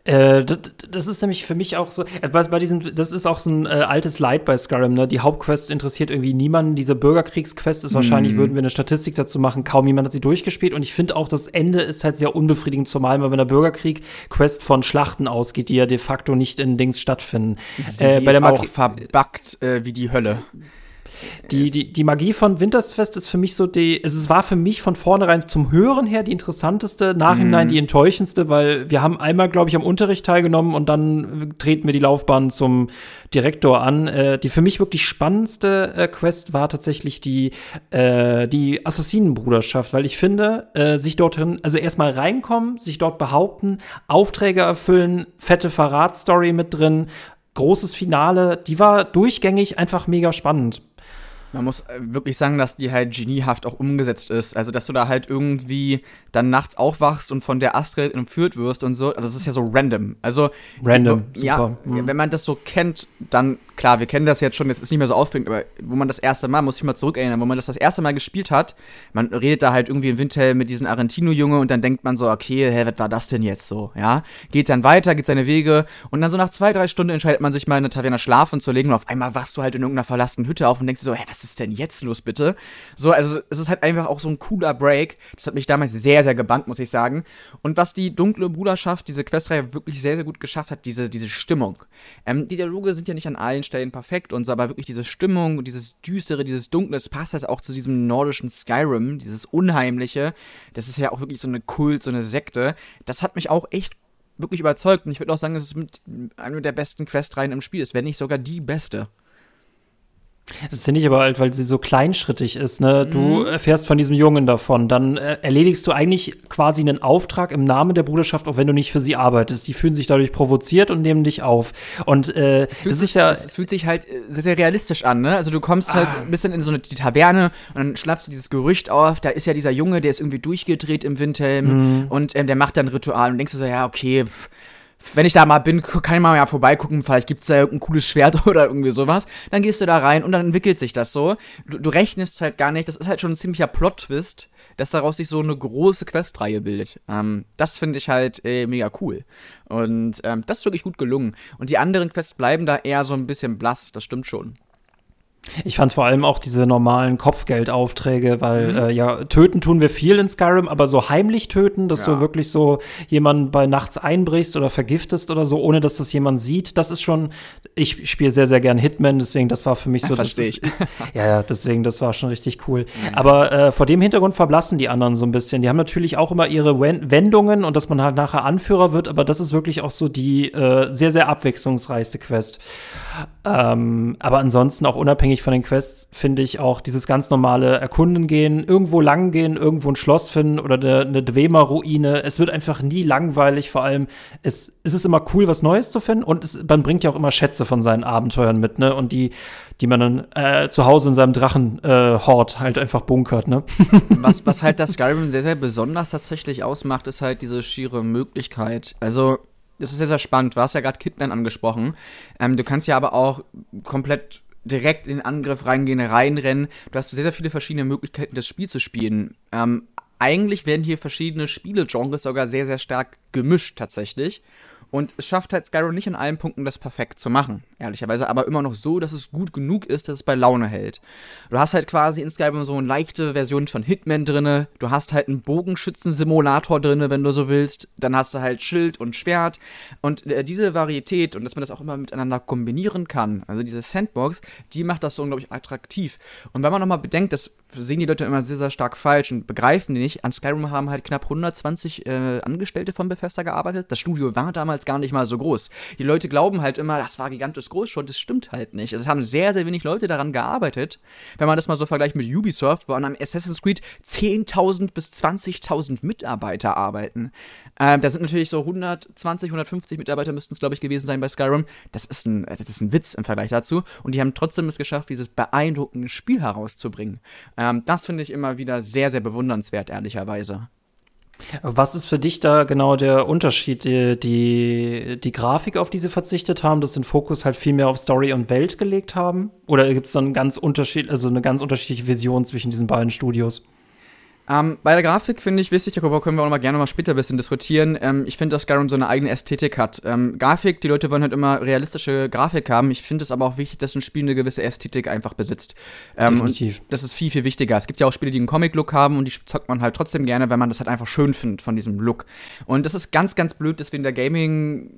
Äh, das, das, ist nämlich für mich auch so, äh, bei, bei diesen, das ist auch so ein äh, altes Leid bei Skyrim, ne? Die Hauptquest interessiert irgendwie niemanden. Diese Bürgerkriegsquest ist wahrscheinlich, mm. würden wir eine Statistik dazu machen, kaum jemand hat sie durchgespielt. Und ich finde auch, das Ende ist halt sehr unbefriedigend, zumal man bei einer Bürgerkrieg-Quest von Schlachten ausgeht, die ja de facto nicht in Dings stattfinden. Sie, äh, sie bei der ist auch verbuggt äh, wie die Hölle. Die, die, die Magie von Wintersfest ist für mich so die, es war für mich von vornherein zum Hören her die interessanteste, nachhinein mm. die enttäuschendste, weil wir haben einmal, glaube ich, am Unterricht teilgenommen und dann treten wir die Laufbahn zum Direktor an. Äh, die für mich wirklich spannendste äh, Quest war tatsächlich die, äh, die Assassinenbruderschaft, weil ich finde, äh, sich dorthin, also erstmal reinkommen, sich dort behaupten, Aufträge erfüllen, fette Verratsstory mit drin, großes Finale, die war durchgängig einfach mega spannend. Man muss äh, wirklich sagen, dass die halt geniehaft auch umgesetzt ist. Also, dass du da halt irgendwie dann nachts aufwachst und von der Astrid entführt wirst und so. Also, das ist ja so random. Also, random, super. Ja, mhm. wenn man das so kennt, dann klar, wir kennen das jetzt schon, jetzt ist nicht mehr so aufregend, aber wo man das erste Mal, muss ich mal zurückerinnern, wo man das das erste Mal gespielt hat, man redet da halt irgendwie im Windhelm mit diesem Argentino-Junge und dann denkt man so, okay, hä, was war das denn jetzt so, ja? Geht dann weiter, geht seine Wege und dann so nach zwei, drei Stunden entscheidet man sich mal in eine Taverne schlafen zu legen und auf einmal wachst du halt in irgendeiner verlassenen Hütte auf und denkst so, hä, was ist denn jetzt los, bitte? So, also es ist halt einfach auch so ein cooler Break. Das hat mich damals sehr, sehr gebannt, muss ich sagen. Und was die dunkle Bruderschaft, diese Questreihe wirklich sehr, sehr gut geschafft hat, diese, diese Stimmung. Ähm, die Dialoge sind ja nicht an allen Stellen perfekt und so, aber wirklich diese Stimmung und dieses Düstere, dieses Dunkle, das passt halt auch zu diesem nordischen Skyrim, dieses Unheimliche. Das ist ja auch wirklich so eine Kult, so eine Sekte. Das hat mich auch echt wirklich überzeugt und ich würde auch sagen, es ist mit einer der besten Questreihen im Spiel ist, wenn nicht sogar die beste. Das finde ich aber halt, weil sie so kleinschrittig ist. Ne? Du mhm. erfährst von diesem Jungen davon. Dann äh, erledigst du eigentlich quasi einen Auftrag im Namen der Bruderschaft, auch wenn du nicht für sie arbeitest. Die fühlen sich dadurch provoziert und nehmen dich auf. Und äh, das sich, ist ja. Es fühlt sich halt äh, sehr, sehr realistisch an. Ne? Also du kommst halt ah. halt ein bisschen in so eine Taverne und dann schnappst du dieses Gerücht auf. Da ist ja dieser Junge, der ist irgendwie durchgedreht im Windhelm mhm. und ähm, der macht dann ein Ritual und denkst du so, ja, okay. Pff, wenn ich da mal bin, kann ich mal ja vorbeigucken, vielleicht gibt's da irgendein cooles Schwert oder irgendwie sowas. Dann gehst du da rein und dann entwickelt sich das so. Du, du rechnest halt gar nicht, das ist halt schon ein ziemlicher Plot-Twist, dass daraus sich so eine große Questreihe bildet. Ähm, das finde ich halt äh, mega cool. Und ähm, das ist wirklich gut gelungen. Und die anderen Quests bleiben da eher so ein bisschen blass, das stimmt schon. Ich fand vor allem auch diese normalen Kopfgeldaufträge, weil mhm. äh, ja, töten tun wir viel in Skyrim, aber so heimlich töten, dass ja. du wirklich so jemanden bei nachts einbrichst oder vergiftest oder so, ohne dass das jemand sieht, das ist schon, ich spiele sehr, sehr gern Hitman, deswegen das war für mich so, das ist, ist, ja, ja, deswegen, das war schon richtig cool. Mhm. Aber äh, vor dem Hintergrund verblassen die anderen so ein bisschen. Die haben natürlich auch immer ihre Wendungen und dass man halt nachher Anführer wird, aber das ist wirklich auch so die äh, sehr, sehr abwechslungsreichste Quest. Ähm, aber ansonsten auch unabhängig von den Quests finde ich auch dieses ganz normale Erkunden gehen, irgendwo lang gehen, irgendwo ein Schloss finden oder eine, eine Dwemer-Ruine. Es wird einfach nie langweilig. Vor allem es, es ist immer cool, was Neues zu finden und es, man bringt ja auch immer Schätze von seinen Abenteuern mit, ne? Und die, die man dann äh, zu Hause in seinem Drachenhort äh, halt einfach bunkert, ne? was, was halt das Skyrim sehr, sehr besonders tatsächlich ausmacht, ist halt diese schiere Möglichkeit. Also das ist sehr, sehr spannend. Du hast ja gerade Kidman angesprochen. Ähm, du kannst ja aber auch komplett direkt in den Angriff reingehen, reinrennen. Du hast sehr, sehr viele verschiedene Möglichkeiten, das Spiel zu spielen. Ähm, eigentlich werden hier verschiedene Spiele-Genres sogar sehr, sehr stark gemischt tatsächlich. Und es schafft halt Skyrim nicht in allen Punkten das perfekt zu machen, ehrlicherweise, aber immer noch so, dass es gut genug ist, dass es bei Laune hält. Du hast halt quasi in Skyrim so eine leichte Version von Hitman drinne, du hast halt einen Bogenschützen-Simulator drinne, wenn du so willst, dann hast du halt Schild und Schwert und äh, diese Varietät und dass man das auch immer miteinander kombinieren kann, also diese Sandbox, die macht das so unglaublich attraktiv. Und wenn man nochmal bedenkt, das sehen die Leute immer sehr, sehr stark falsch und begreifen die nicht, an Skyrim haben halt knapp 120 äh, Angestellte von Bethesda gearbeitet, das Studio war damals damals gar nicht mal so groß. Die Leute glauben halt immer, das war gigantisch groß schon, das stimmt halt nicht. Es haben sehr, sehr wenig Leute daran gearbeitet. Wenn man das mal so vergleicht mit Ubisoft, wo an einem Assassin's Creed 10.000 bis 20.000 Mitarbeiter arbeiten. Ähm, da sind natürlich so 120, 150 Mitarbeiter müssten es, glaube ich, gewesen sein bei Skyrim. Das ist, ein, das ist ein Witz im Vergleich dazu. Und die haben trotzdem es geschafft, dieses beeindruckende Spiel herauszubringen. Ähm, das finde ich immer wieder sehr, sehr bewundernswert, ehrlicherweise. Was ist für dich da genau der Unterschied? Die, die, die Grafik, auf die sie verzichtet haben, dass den Fokus halt viel mehr auf Story und Welt gelegt haben? Oder gibt es dann ganz Unterschied, also eine ganz unterschiedliche Vision zwischen diesen beiden Studios? Ähm, bei der Grafik finde ich wichtig, darüber können wir auch noch mal gerne mal später ein bisschen diskutieren. Ähm, ich finde, dass Skyrim so eine eigene Ästhetik hat. Ähm, Grafik, die Leute wollen halt immer realistische Grafik haben. Ich finde es aber auch wichtig, dass ein Spiel eine gewisse Ästhetik einfach besitzt. Ähm, Definitiv. das ist viel, viel wichtiger. Es gibt ja auch Spiele, die einen Comic-Look haben und die zockt man halt trotzdem gerne, wenn man das halt einfach schön findet von diesem Look. Und das ist ganz, ganz blöd, dass wir in der Gaming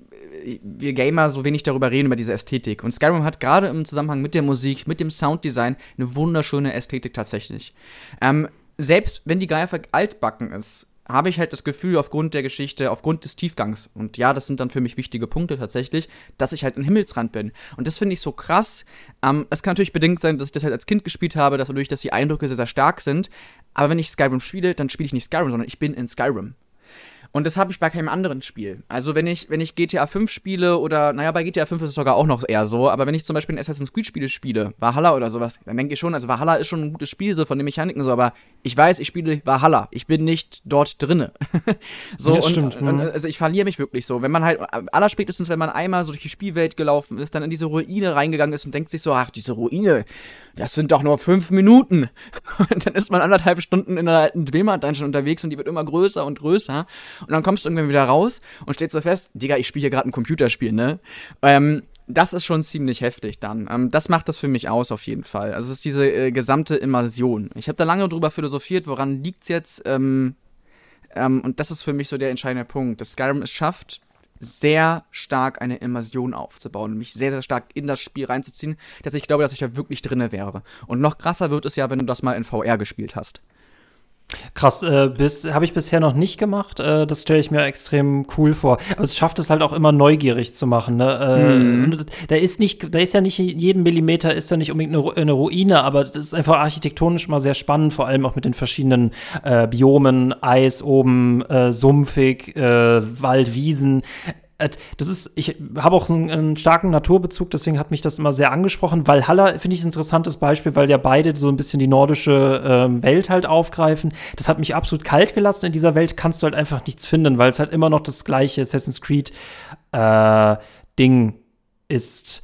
wir Gamer so wenig darüber reden, über diese Ästhetik. Und Skyrim hat gerade im Zusammenhang mit der Musik, mit dem Sounddesign eine wunderschöne Ästhetik tatsächlich. Selbst wenn die Grafik altbacken ist, habe ich halt das Gefühl, aufgrund der Geschichte, aufgrund des Tiefgangs, und ja, das sind dann für mich wichtige Punkte tatsächlich, dass ich halt ein Himmelsrand bin. Und das finde ich so krass. Ähm, es kann natürlich bedingt sein, dass ich das halt als Kind gespielt habe, dass dadurch, dass die Eindrücke sehr, sehr stark sind. Aber wenn ich Skyrim spiele, dann spiele ich nicht Skyrim, sondern ich bin in Skyrim. Und das habe ich bei keinem anderen Spiel. Also wenn ich, wenn ich GTA 5 spiele oder, naja, bei GTA 5 ist es sogar auch noch eher so, aber wenn ich zum Beispiel ein Assassin's Creed Spiele spiele, Valhalla oder sowas, dann denke ich schon, also Valhalla ist schon ein gutes Spiel, so von den Mechaniken so, aber ich weiß, ich spiele Valhalla. Ich bin nicht dort drinne. so, und, stimmt. Und, also ich verliere mich wirklich so. Wenn man halt, allerspätestens, wenn man einmal so durch die Spielwelt gelaufen ist, dann in diese Ruine reingegangen ist und denkt sich so, ach, diese Ruine, das sind doch nur fünf Minuten. Und dann ist man anderthalb Stunden in einer alten Dwemer-Dungeon unterwegs und die wird immer größer und größer. Und dann kommst du irgendwann wieder raus und steht so fest, Digga, ich spiele hier gerade ein Computerspiel, ne? Ähm, das ist schon ziemlich heftig dann. Ähm, das macht das für mich aus, auf jeden Fall. Also es ist diese äh, gesamte Immersion. Ich habe da lange drüber philosophiert, woran liegt es jetzt? Ähm, ähm, und das ist für mich so der entscheidende Punkt, dass Skyrim es schafft, sehr stark eine Immersion aufzubauen, mich sehr, sehr stark in das Spiel reinzuziehen, dass ich glaube, dass ich da wirklich drinne wäre. Und noch krasser wird es ja, wenn du das mal in VR gespielt hast. Krass, äh, habe ich bisher noch nicht gemacht. Äh, das stelle ich mir extrem cool vor. Aber es schafft es halt auch immer neugierig zu machen. Ne? Äh, mhm. Da ist nicht, da ist ja nicht jeden Millimeter ist ja nicht unbedingt eine, eine, Ruine, aber das ist einfach architektonisch mal sehr spannend, vor allem auch mit den verschiedenen äh, Biomen, Eis oben, äh, sumpfig, äh, Wald, Wiesen das ist, ich habe auch einen, einen, starken Naturbezug, deswegen hat mich das immer sehr angesprochen. Valhalla finde ich ein interessantes Beispiel, weil ja beide so ein bisschen die nordische äh, Welt halt aufgreifen. Das hat mich absolut kalt gelassen. In dieser Welt kannst du halt einfach nichts finden, weil es halt immer noch das gleiche Assassin's Creed äh, Ding ist.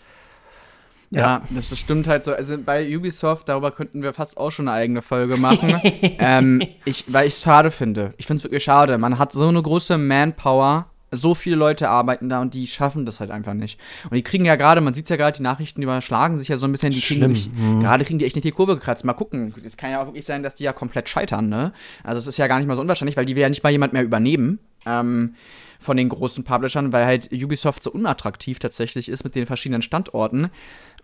Ja, ja, das, das, stimmt halt so. Also bei Ubisoft, darüber könnten wir fast auch schon eine eigene Folge machen. ähm, ich, weil ich es schade finde. Ich finde es wirklich schade. Man hat so eine große Manpower. So viele Leute arbeiten da und die schaffen das halt einfach nicht. Und die kriegen ja gerade, man sieht es ja gerade, die Nachrichten überschlagen sich ja so ein bisschen, die kriegen nämlich, mhm. gerade kriegen die echt nicht die Kurve gekratzt. Mal gucken. Es kann ja auch wirklich sein, dass die ja komplett scheitern, ne? Also es ist ja gar nicht mal so unwahrscheinlich, weil die will ja nicht mal jemand mehr übernehmen. Ähm, von den großen Publishern, weil halt Ubisoft so unattraktiv tatsächlich ist mit den verschiedenen Standorten.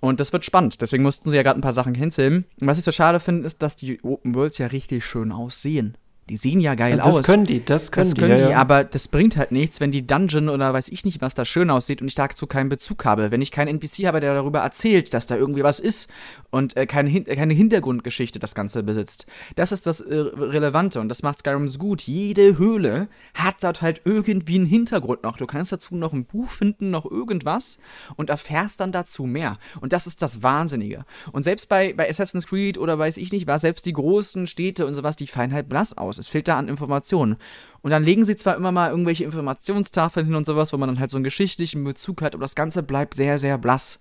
Und das wird spannend. Deswegen mussten sie ja gerade ein paar Sachen hinzählen. Und was ich so schade finde, ist, dass die Open Worlds ja richtig schön aussehen. Die sehen ja geil das aus. Das können die, das können das die. Können die ja. aber das bringt halt nichts, wenn die Dungeon oder weiß ich nicht, was da schön aussieht und ich dazu keinen Bezug habe. Wenn ich keinen NPC habe, der darüber erzählt, dass da irgendwie was ist und äh, keine, keine Hintergrundgeschichte das Ganze besitzt. Das ist das äh, Relevante und das macht Skyrim so gut. Jede Höhle hat dort halt irgendwie einen Hintergrund noch. Du kannst dazu noch ein Buch finden, noch irgendwas und erfährst dann dazu mehr. Und das ist das Wahnsinnige. Und selbst bei, bei Assassin's Creed oder weiß ich nicht, war selbst die großen Städte und sowas, die fallen halt blass aus. Es fehlt da an Informationen. Und dann legen sie zwar immer mal irgendwelche Informationstafeln hin und sowas, wo man dann halt so einen geschichtlichen Bezug hat, aber das Ganze bleibt sehr, sehr blass.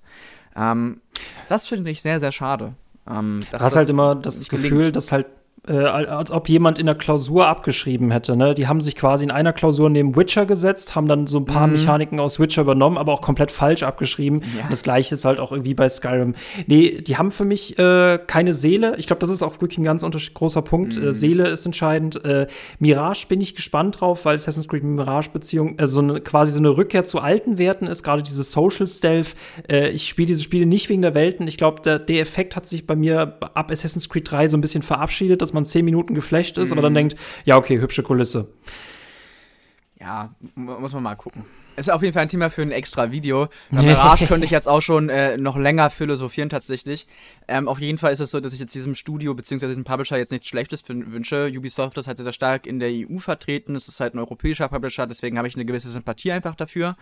Ähm, das finde ich sehr, sehr schade. Ähm, du hast halt immer das Gefühl, gelingt. dass halt äh, als ob jemand in der Klausur abgeschrieben hätte. Ne? Die haben sich quasi in einer Klausur neben Witcher gesetzt, haben dann so ein paar mhm. Mechaniken aus Witcher übernommen, aber auch komplett falsch abgeschrieben. Ja. Das gleiche ist halt auch irgendwie bei Skyrim. Nee, die haben für mich äh, keine Seele. Ich glaube, das ist auch wirklich ein ganz großer Punkt. Mhm. Äh, Seele ist entscheidend. Äh, Mirage bin ich gespannt drauf, weil Assassin's Creed Mirage-Beziehung äh, so eine, quasi so eine Rückkehr zu alten Werten ist, gerade dieses Social Stealth. Äh, ich spiele diese Spiele nicht wegen der Welten. Ich glaube, der, der Effekt hat sich bei mir ab Assassin's Creed 3 so ein bisschen verabschiedet, dass man zehn Minuten geflasht ist, mhm. aber dann denkt, ja, okay, hübsche Kulisse. Ja, muss man mal gucken. Ist auf jeden Fall ein Thema für ein extra Video. Bei Mirage könnte ich jetzt auch schon äh, noch länger philosophieren tatsächlich. Ähm, auf jeden Fall ist es so, dass ich jetzt diesem Studio bzw. diesem Publisher jetzt nichts Schlechtes wünsche. Ubisoft ist halt sehr stark in der EU vertreten. Es ist halt ein europäischer Publisher, deswegen habe ich eine gewisse Sympathie einfach dafür.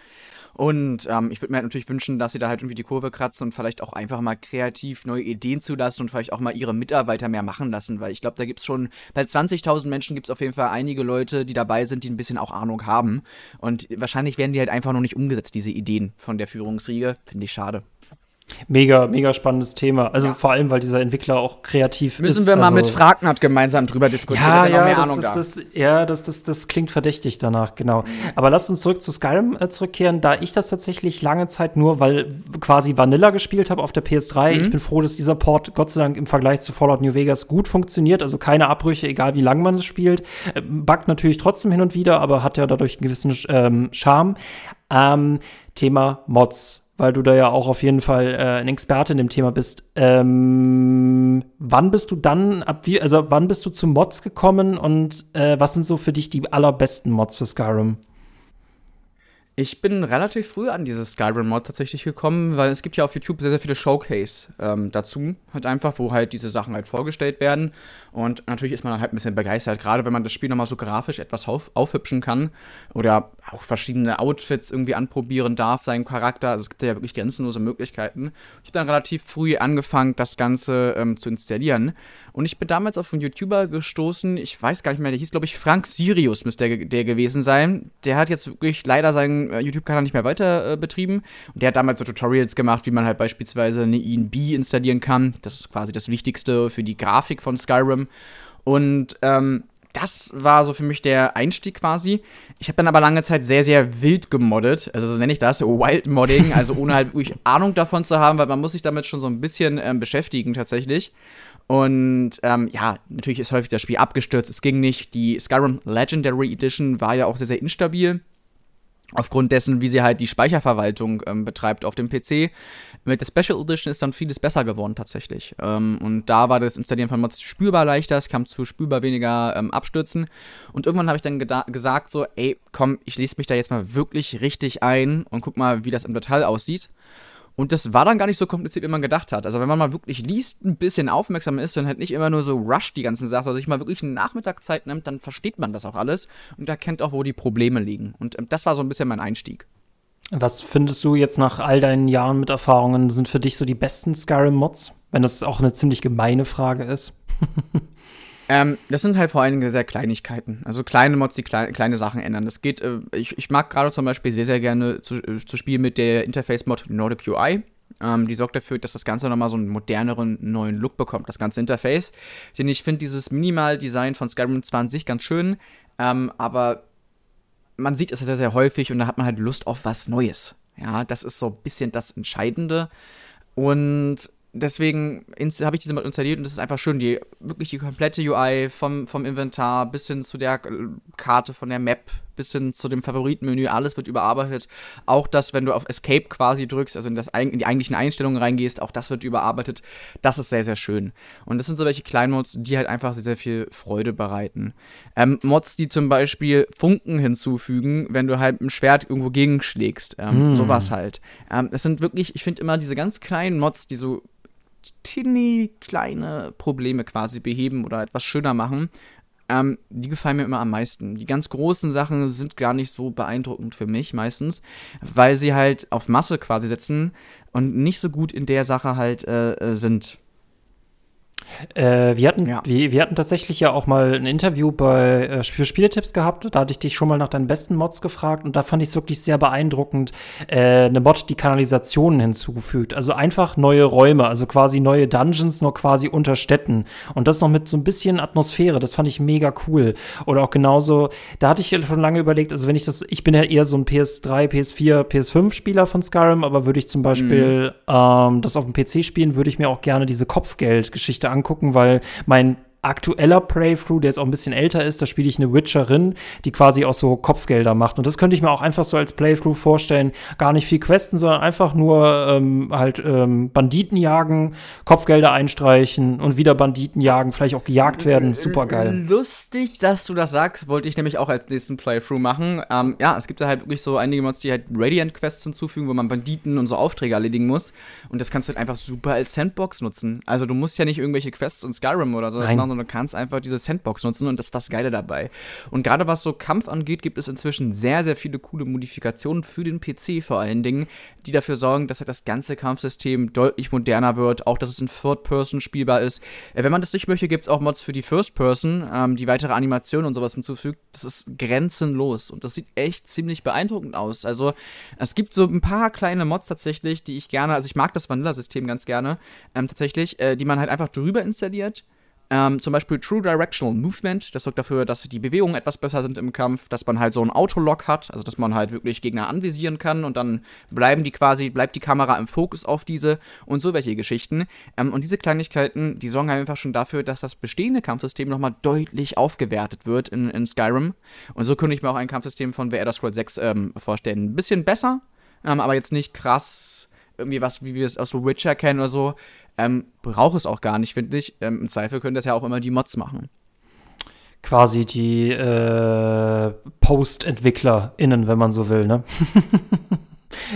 Und ähm, ich würde mir halt natürlich wünschen, dass sie da halt irgendwie die Kurve kratzen und vielleicht auch einfach mal kreativ neue Ideen zulassen und vielleicht auch mal ihre Mitarbeiter mehr machen lassen, weil ich glaube, da gibt es schon, bei 20.000 Menschen gibt es auf jeden Fall einige Leute, die dabei sind, die ein bisschen auch Ahnung haben. Und wahrscheinlich werden die halt einfach noch nicht umgesetzt, diese Ideen von der Führungsriege. Finde ich schade. Mega, mega spannendes Thema. Also ja. vor allem, weil dieser Entwickler auch kreativ Müssen ist. Müssen wir mal also mit Fragnat gemeinsam drüber diskutieren. Ja, ja, mehr das, Ahnung das, das, ja das, das, das klingt verdächtig danach, genau. Aber lasst uns zurück zu Skyrim äh, zurückkehren, da ich das tatsächlich lange Zeit nur, weil quasi Vanilla gespielt habe auf der PS3. Mhm. Ich bin froh, dass dieser Port Gott sei Dank im Vergleich zu Fallout New Vegas gut funktioniert. Also keine Abbrüche, egal wie lange man es spielt. Äh, buggt natürlich trotzdem hin und wieder, aber hat ja dadurch einen gewissen ähm, Charme. Ähm, Thema Mods weil du da ja auch auf jeden Fall äh, ein Experte in dem Thema bist. Ähm, wann bist du dann, ab wie, also wann bist du zu Mods gekommen und äh, was sind so für dich die allerbesten Mods für Skyrim? Ich bin relativ früh an dieses Skyrim-Mod tatsächlich gekommen, weil es gibt ja auf YouTube sehr, sehr viele Showcase ähm, dazu, halt einfach, wo halt diese Sachen halt vorgestellt werden. Und natürlich ist man dann halt ein bisschen begeistert, gerade wenn man das Spiel nochmal so grafisch etwas auf, aufhübschen kann oder auch verschiedene Outfits irgendwie anprobieren darf, seinen Charakter. Also es gibt ja wirklich grenzenlose Möglichkeiten. Ich habe dann relativ früh angefangen, das Ganze ähm, zu installieren. Und ich bin damals auf einen YouTuber gestoßen, ich weiß gar nicht mehr, der hieß, glaube ich, Frank Sirius müsste der, der, gewesen sein. Der hat jetzt wirklich leider seinen äh, YouTube-Kanal nicht mehr weiter äh, betrieben. Und der hat damals so Tutorials gemacht, wie man halt beispielsweise eine ENB installieren kann. Das ist quasi das Wichtigste für die Grafik von Skyrim. Und ähm, das war so für mich der Einstieg quasi. Ich habe dann aber lange Zeit sehr, sehr wild gemoddet. Also so nenne ich das, Wild Modding, also ohne halt wirklich Ahnung davon zu haben, weil man muss sich damit schon so ein bisschen ähm, beschäftigen tatsächlich. Und ähm, ja, natürlich ist häufig das Spiel abgestürzt. Es ging nicht. Die Skyrim Legendary Edition war ja auch sehr, sehr instabil. Aufgrund dessen, wie sie halt die Speicherverwaltung ähm, betreibt auf dem PC. Mit der Special Edition ist dann vieles besser geworden tatsächlich. Ähm, und da war das Installieren von Mods spürbar leichter, es kam zu spürbar weniger ähm, Abstürzen. Und irgendwann habe ich dann gesagt so, ey, komm, ich lese mich da jetzt mal wirklich richtig ein und guck mal, wie das im Detail aussieht. Und das war dann gar nicht so kompliziert, wie man gedacht hat. Also wenn man mal wirklich liest, ein bisschen aufmerksam ist und halt nicht immer nur so rusht die ganzen Sachen, also sich mal wirklich eine Nachmittagszeit nimmt, dann versteht man das auch alles und erkennt auch, wo die Probleme liegen. Und ähm, das war so ein bisschen mein Einstieg. Was findest du jetzt nach all deinen Jahren mit Erfahrungen sind für dich so die besten Skyrim-Mods? Wenn das auch eine ziemlich gemeine Frage ist. ähm, das sind halt vor allen Dingen sehr Kleinigkeiten. Also kleine Mods, die klei kleine Sachen ändern. Das geht, äh, ich, ich mag gerade zum Beispiel sehr, sehr gerne zu, äh, zu spielen mit der Interface-Mod Nordic UI. Ähm, die sorgt dafür, dass das Ganze nochmal so einen moderneren, neuen Look bekommt, das ganze Interface. Denn ich finde dieses Minimal-Design von Skyrim zwar an sich ganz schön, ähm, aber man sieht es sehr, sehr häufig und da hat man halt Lust auf was Neues. Ja, das ist so ein bisschen das Entscheidende. Und deswegen habe ich diese mal installiert und das ist einfach schön, die wirklich die komplette UI vom, vom Inventar bis hin zu der Karte von der Map bis hin zu dem Favoritenmenü, alles wird überarbeitet. Auch das, wenn du auf Escape quasi drückst, also in, das, in die eigentlichen Einstellungen reingehst, auch das wird überarbeitet. Das ist sehr, sehr schön. Und das sind so welche Kleinmods, die halt einfach sehr, sehr viel Freude bereiten. Ähm, Mods, die zum Beispiel Funken hinzufügen, wenn du halt ein Schwert irgendwo gegenschlägst. Ähm, mm. Sowas halt. Ähm, es sind wirklich, ich finde immer diese ganz kleinen Mods, die so teeny kleine Probleme quasi beheben oder etwas schöner machen, ähm, die gefallen mir immer am meisten. Die ganz großen Sachen sind gar nicht so beeindruckend für mich meistens, weil sie halt auf Masse quasi setzen und nicht so gut in der Sache halt äh, sind. Äh, wir, hatten, ja. wir, wir, hatten tatsächlich ja auch mal ein Interview bei, äh, für Spieletipps gehabt. Da hatte ich dich schon mal nach deinen besten Mods gefragt und da fand ich es wirklich sehr beeindruckend. Äh, eine Mod, die Kanalisationen hinzugefügt. Also einfach neue Räume, also quasi neue Dungeons, nur quasi unter Städten. Und das noch mit so ein bisschen Atmosphäre. Das fand ich mega cool. Oder auch genauso, da hatte ich schon lange überlegt, also wenn ich das, ich bin ja eher so ein PS3, PS4, PS5-Spieler von Skyrim, aber würde ich zum Beispiel mhm. ähm, das auf dem PC spielen, würde ich mir auch gerne diese Kopfgeldgeschichte angucken, weil mein aktueller Playthrough, der jetzt auch ein bisschen älter ist, da spiele ich eine Witcherin, die quasi auch so Kopfgelder macht. Und das könnte ich mir auch einfach so als Playthrough vorstellen. Gar nicht viel Questen, sondern einfach nur ähm, halt ähm, Banditen jagen, Kopfgelder einstreichen und wieder Banditen jagen, vielleicht auch gejagt werden. Super geil. Lustig, dass du das sagst, wollte ich nämlich auch als nächsten Playthrough machen. Ähm, ja, es gibt da halt wirklich so einige Mods, die halt Radiant-Quests hinzufügen, wo man Banditen und so Aufträge erledigen muss. Und das kannst du halt einfach super als Sandbox nutzen. Also du musst ja nicht irgendwelche Quests in Skyrim oder so Nein sondern du kannst einfach diese Sandbox nutzen und das ist das Geile dabei. Und gerade was so Kampf angeht, gibt es inzwischen sehr, sehr viele coole Modifikationen für den PC vor allen Dingen, die dafür sorgen, dass halt das ganze Kampfsystem deutlich moderner wird, auch dass es in Third Person spielbar ist. Äh, wenn man das nicht möchte, gibt es auch Mods für die First Person, ähm, die weitere Animationen und sowas hinzufügt. Das ist grenzenlos und das sieht echt ziemlich beeindruckend aus. Also es gibt so ein paar kleine Mods tatsächlich, die ich gerne, also ich mag das Vanilla-System ganz gerne, ähm, tatsächlich, äh, die man halt einfach drüber installiert ähm, zum Beispiel True Directional Movement, das sorgt dafür, dass die Bewegungen etwas besser sind im Kampf, dass man halt so einen Autolock hat, also dass man halt wirklich Gegner anvisieren kann und dann bleiben die quasi, bleibt die Kamera im Fokus auf diese und so welche Geschichten. Ähm, und diese Kleinigkeiten, die sorgen halt einfach schon dafür, dass das bestehende Kampfsystem nochmal deutlich aufgewertet wird in, in Skyrim. Und so könnte ich mir auch ein Kampfsystem von The Elder Scrolls 6 ähm, vorstellen. Ein bisschen besser, ähm, aber jetzt nicht krass irgendwie was, wie wir es aus The Witcher kennen oder so. Ähm, braucht es auch gar nicht, finde ich. Ähm, Im Zweifel können das ja auch immer die Mods machen. Quasi die äh, Post-EntwicklerInnen, wenn man so will, ne?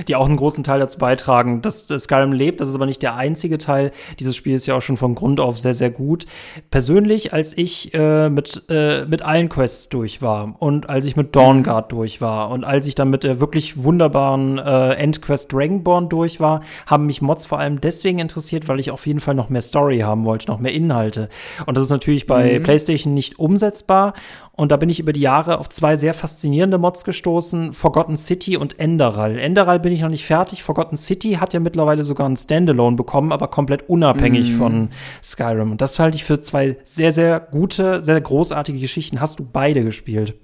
die auch einen großen Teil dazu beitragen, dass, dass Skyrim lebt. Das ist aber nicht der einzige Teil. Dieses Spiel ist ja auch schon von Grund auf sehr, sehr gut. Persönlich, als ich äh, mit, äh, mit allen Quests durch war und als ich mit Dawnguard durch war und als ich dann mit der wirklich wunderbaren äh, Endquest Dragonborn durch war, haben mich Mods vor allem deswegen interessiert, weil ich auf jeden Fall noch mehr Story haben wollte, noch mehr Inhalte. Und das ist natürlich bei mhm. PlayStation nicht umsetzbar. Und da bin ich über die Jahre auf zwei sehr faszinierende Mods gestoßen: Forgotten City und Enderal. Enderal bin ich noch nicht fertig. Forgotten City hat ja mittlerweile sogar ein Standalone bekommen, aber komplett unabhängig mm. von Skyrim. Und das halte ich für zwei sehr, sehr gute, sehr großartige Geschichten. Hast du beide gespielt?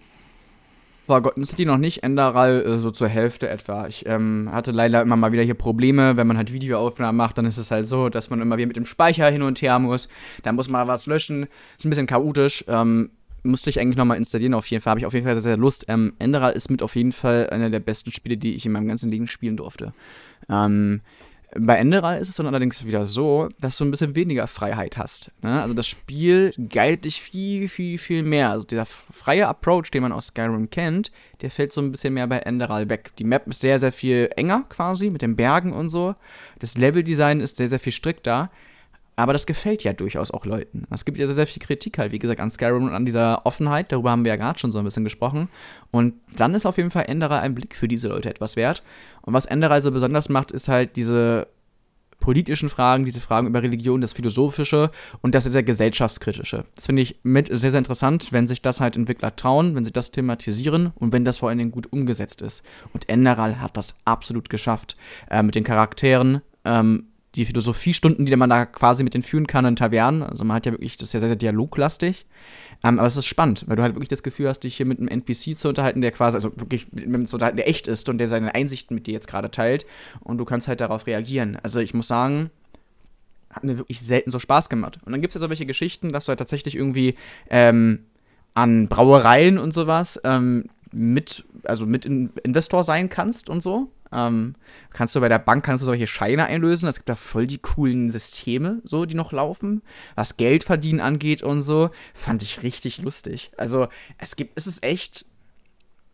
Forgotten City noch nicht, Enderal äh, so zur Hälfte etwa. Ich ähm, hatte leider immer mal wieder hier Probleme, wenn man halt Videoaufnahmen macht, dann ist es halt so, dass man immer wieder mit dem Speicher hin und her muss. Da muss man was löschen. Ist ein bisschen chaotisch. Ähm, musste ich eigentlich nochmal installieren, auf jeden Fall. Habe ich auf jeden Fall sehr, sehr Lust. Ähm, Enderal ist mit auf jeden Fall einer der besten Spiele, die ich in meinem ganzen Leben spielen durfte. Ähm, bei Enderal ist es dann allerdings wieder so, dass du ein bisschen weniger Freiheit hast. Ne? Also das Spiel guidet dich viel, viel, viel mehr. Also dieser freie Approach, den man aus Skyrim kennt, der fällt so ein bisschen mehr bei Enderal weg. Die Map ist sehr, sehr viel enger quasi, mit den Bergen und so. Das Leveldesign ist sehr, sehr viel strikter. Aber das gefällt ja durchaus auch Leuten. Es gibt ja sehr, sehr viel Kritik halt, wie gesagt, an Skyrim und an dieser Offenheit. Darüber haben wir ja gerade schon so ein bisschen gesprochen. Und dann ist auf jeden Fall Enderer ein Blick für diese Leute etwas wert. Und was Enderer so besonders macht, ist halt diese politischen Fragen, diese Fragen über Religion, das Philosophische und das sehr gesellschaftskritische. Das finde ich mit sehr, sehr interessant, wenn sich das halt Entwickler trauen, wenn sie das thematisieren und wenn das vor allen Dingen gut umgesetzt ist. Und Enderal hat das absolut geschafft. Äh, mit den Charakteren, ähm, die Philosophiestunden, die man da quasi mit den führen kann in Tavernen. Also man hat ja wirklich, das ist ja sehr, sehr dialoglastig. Ähm, aber es ist spannend, weil du halt wirklich das Gefühl hast, dich hier mit einem NPC zu unterhalten, der quasi, also wirklich mit einem zu unterhalten, der echt ist und der seine Einsichten mit dir jetzt gerade teilt. Und du kannst halt darauf reagieren. Also ich muss sagen, hat mir wirklich selten so Spaß gemacht. Und dann gibt es ja so welche Geschichten, dass du halt tatsächlich irgendwie ähm, an Brauereien und sowas ähm, mit, also mit in Investor sein kannst und so. Ähm, kannst du bei der Bank kannst du solche Scheine einlösen. Es gibt da voll die coolen Systeme, so die noch laufen. Was Geld verdienen angeht und so, fand ich richtig lustig. Also es gibt, es ist echt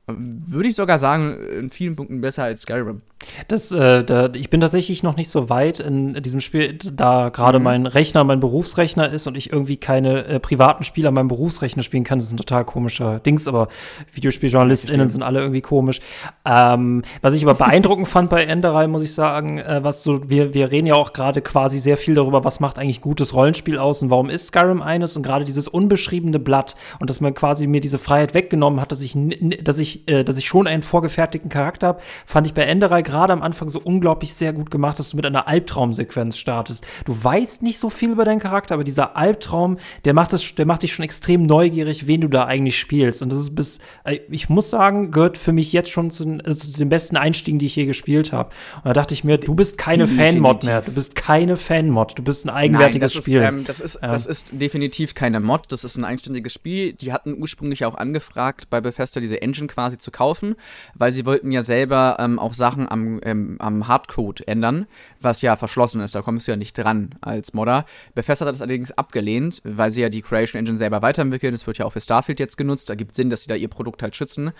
würde ich sogar sagen, in vielen Punkten besser als Skyrim. Das, äh, da, ich bin tatsächlich noch nicht so weit in diesem Spiel, da gerade mhm. mein Rechner mein Berufsrechner ist und ich irgendwie keine äh, privaten Spiele an meinem Berufsrechner spielen kann. Das ist ein total komischer Dings, aber VideospieljournalistInnen sind alle irgendwie komisch. Ähm, was ich aber beeindruckend fand bei Enderei, muss ich sagen, äh, was so, wir, wir reden ja auch gerade quasi sehr viel darüber, was macht eigentlich gutes Rollenspiel aus und warum ist Skyrim eines und gerade dieses unbeschriebene Blatt und dass man quasi mir diese Freiheit weggenommen hat, dass ich, dass ich äh, dass ich schon einen vorgefertigten Charakter habe, fand ich bei Enderai gerade am Anfang so unglaublich sehr gut gemacht, dass du mit einer Albtraumsequenz startest. Du weißt nicht so viel über deinen Charakter, aber dieser Albtraum, der macht das, der macht dich schon extrem neugierig, wen du da eigentlich spielst. Und das ist bis, äh, ich muss sagen, gehört für mich jetzt schon zu, also zu den besten Einstiegen, die ich je gespielt habe. Und da dachte ich mir, du bist keine Fanmod mehr, du bist keine Fanmod, du bist ein eigenwertiges Nein, das Spiel. Ist, ähm, das, ist, ähm. das ist definitiv keine Mod, das ist ein eigenständiges Spiel. Die hatten ursprünglich auch angefragt, bei Bethesda diese Engine quasi zu kaufen, weil sie wollten ja selber ähm, auch Sachen am, ähm, am Hardcode ändern, was ja verschlossen ist. Da kommst du ja nicht dran als Modder. Bethesda hat das allerdings abgelehnt, weil sie ja die Creation Engine selber weiterentwickeln. Das wird ja auch für Starfield jetzt genutzt. Da gibt es Sinn, dass sie da ihr Produkt halt schützen.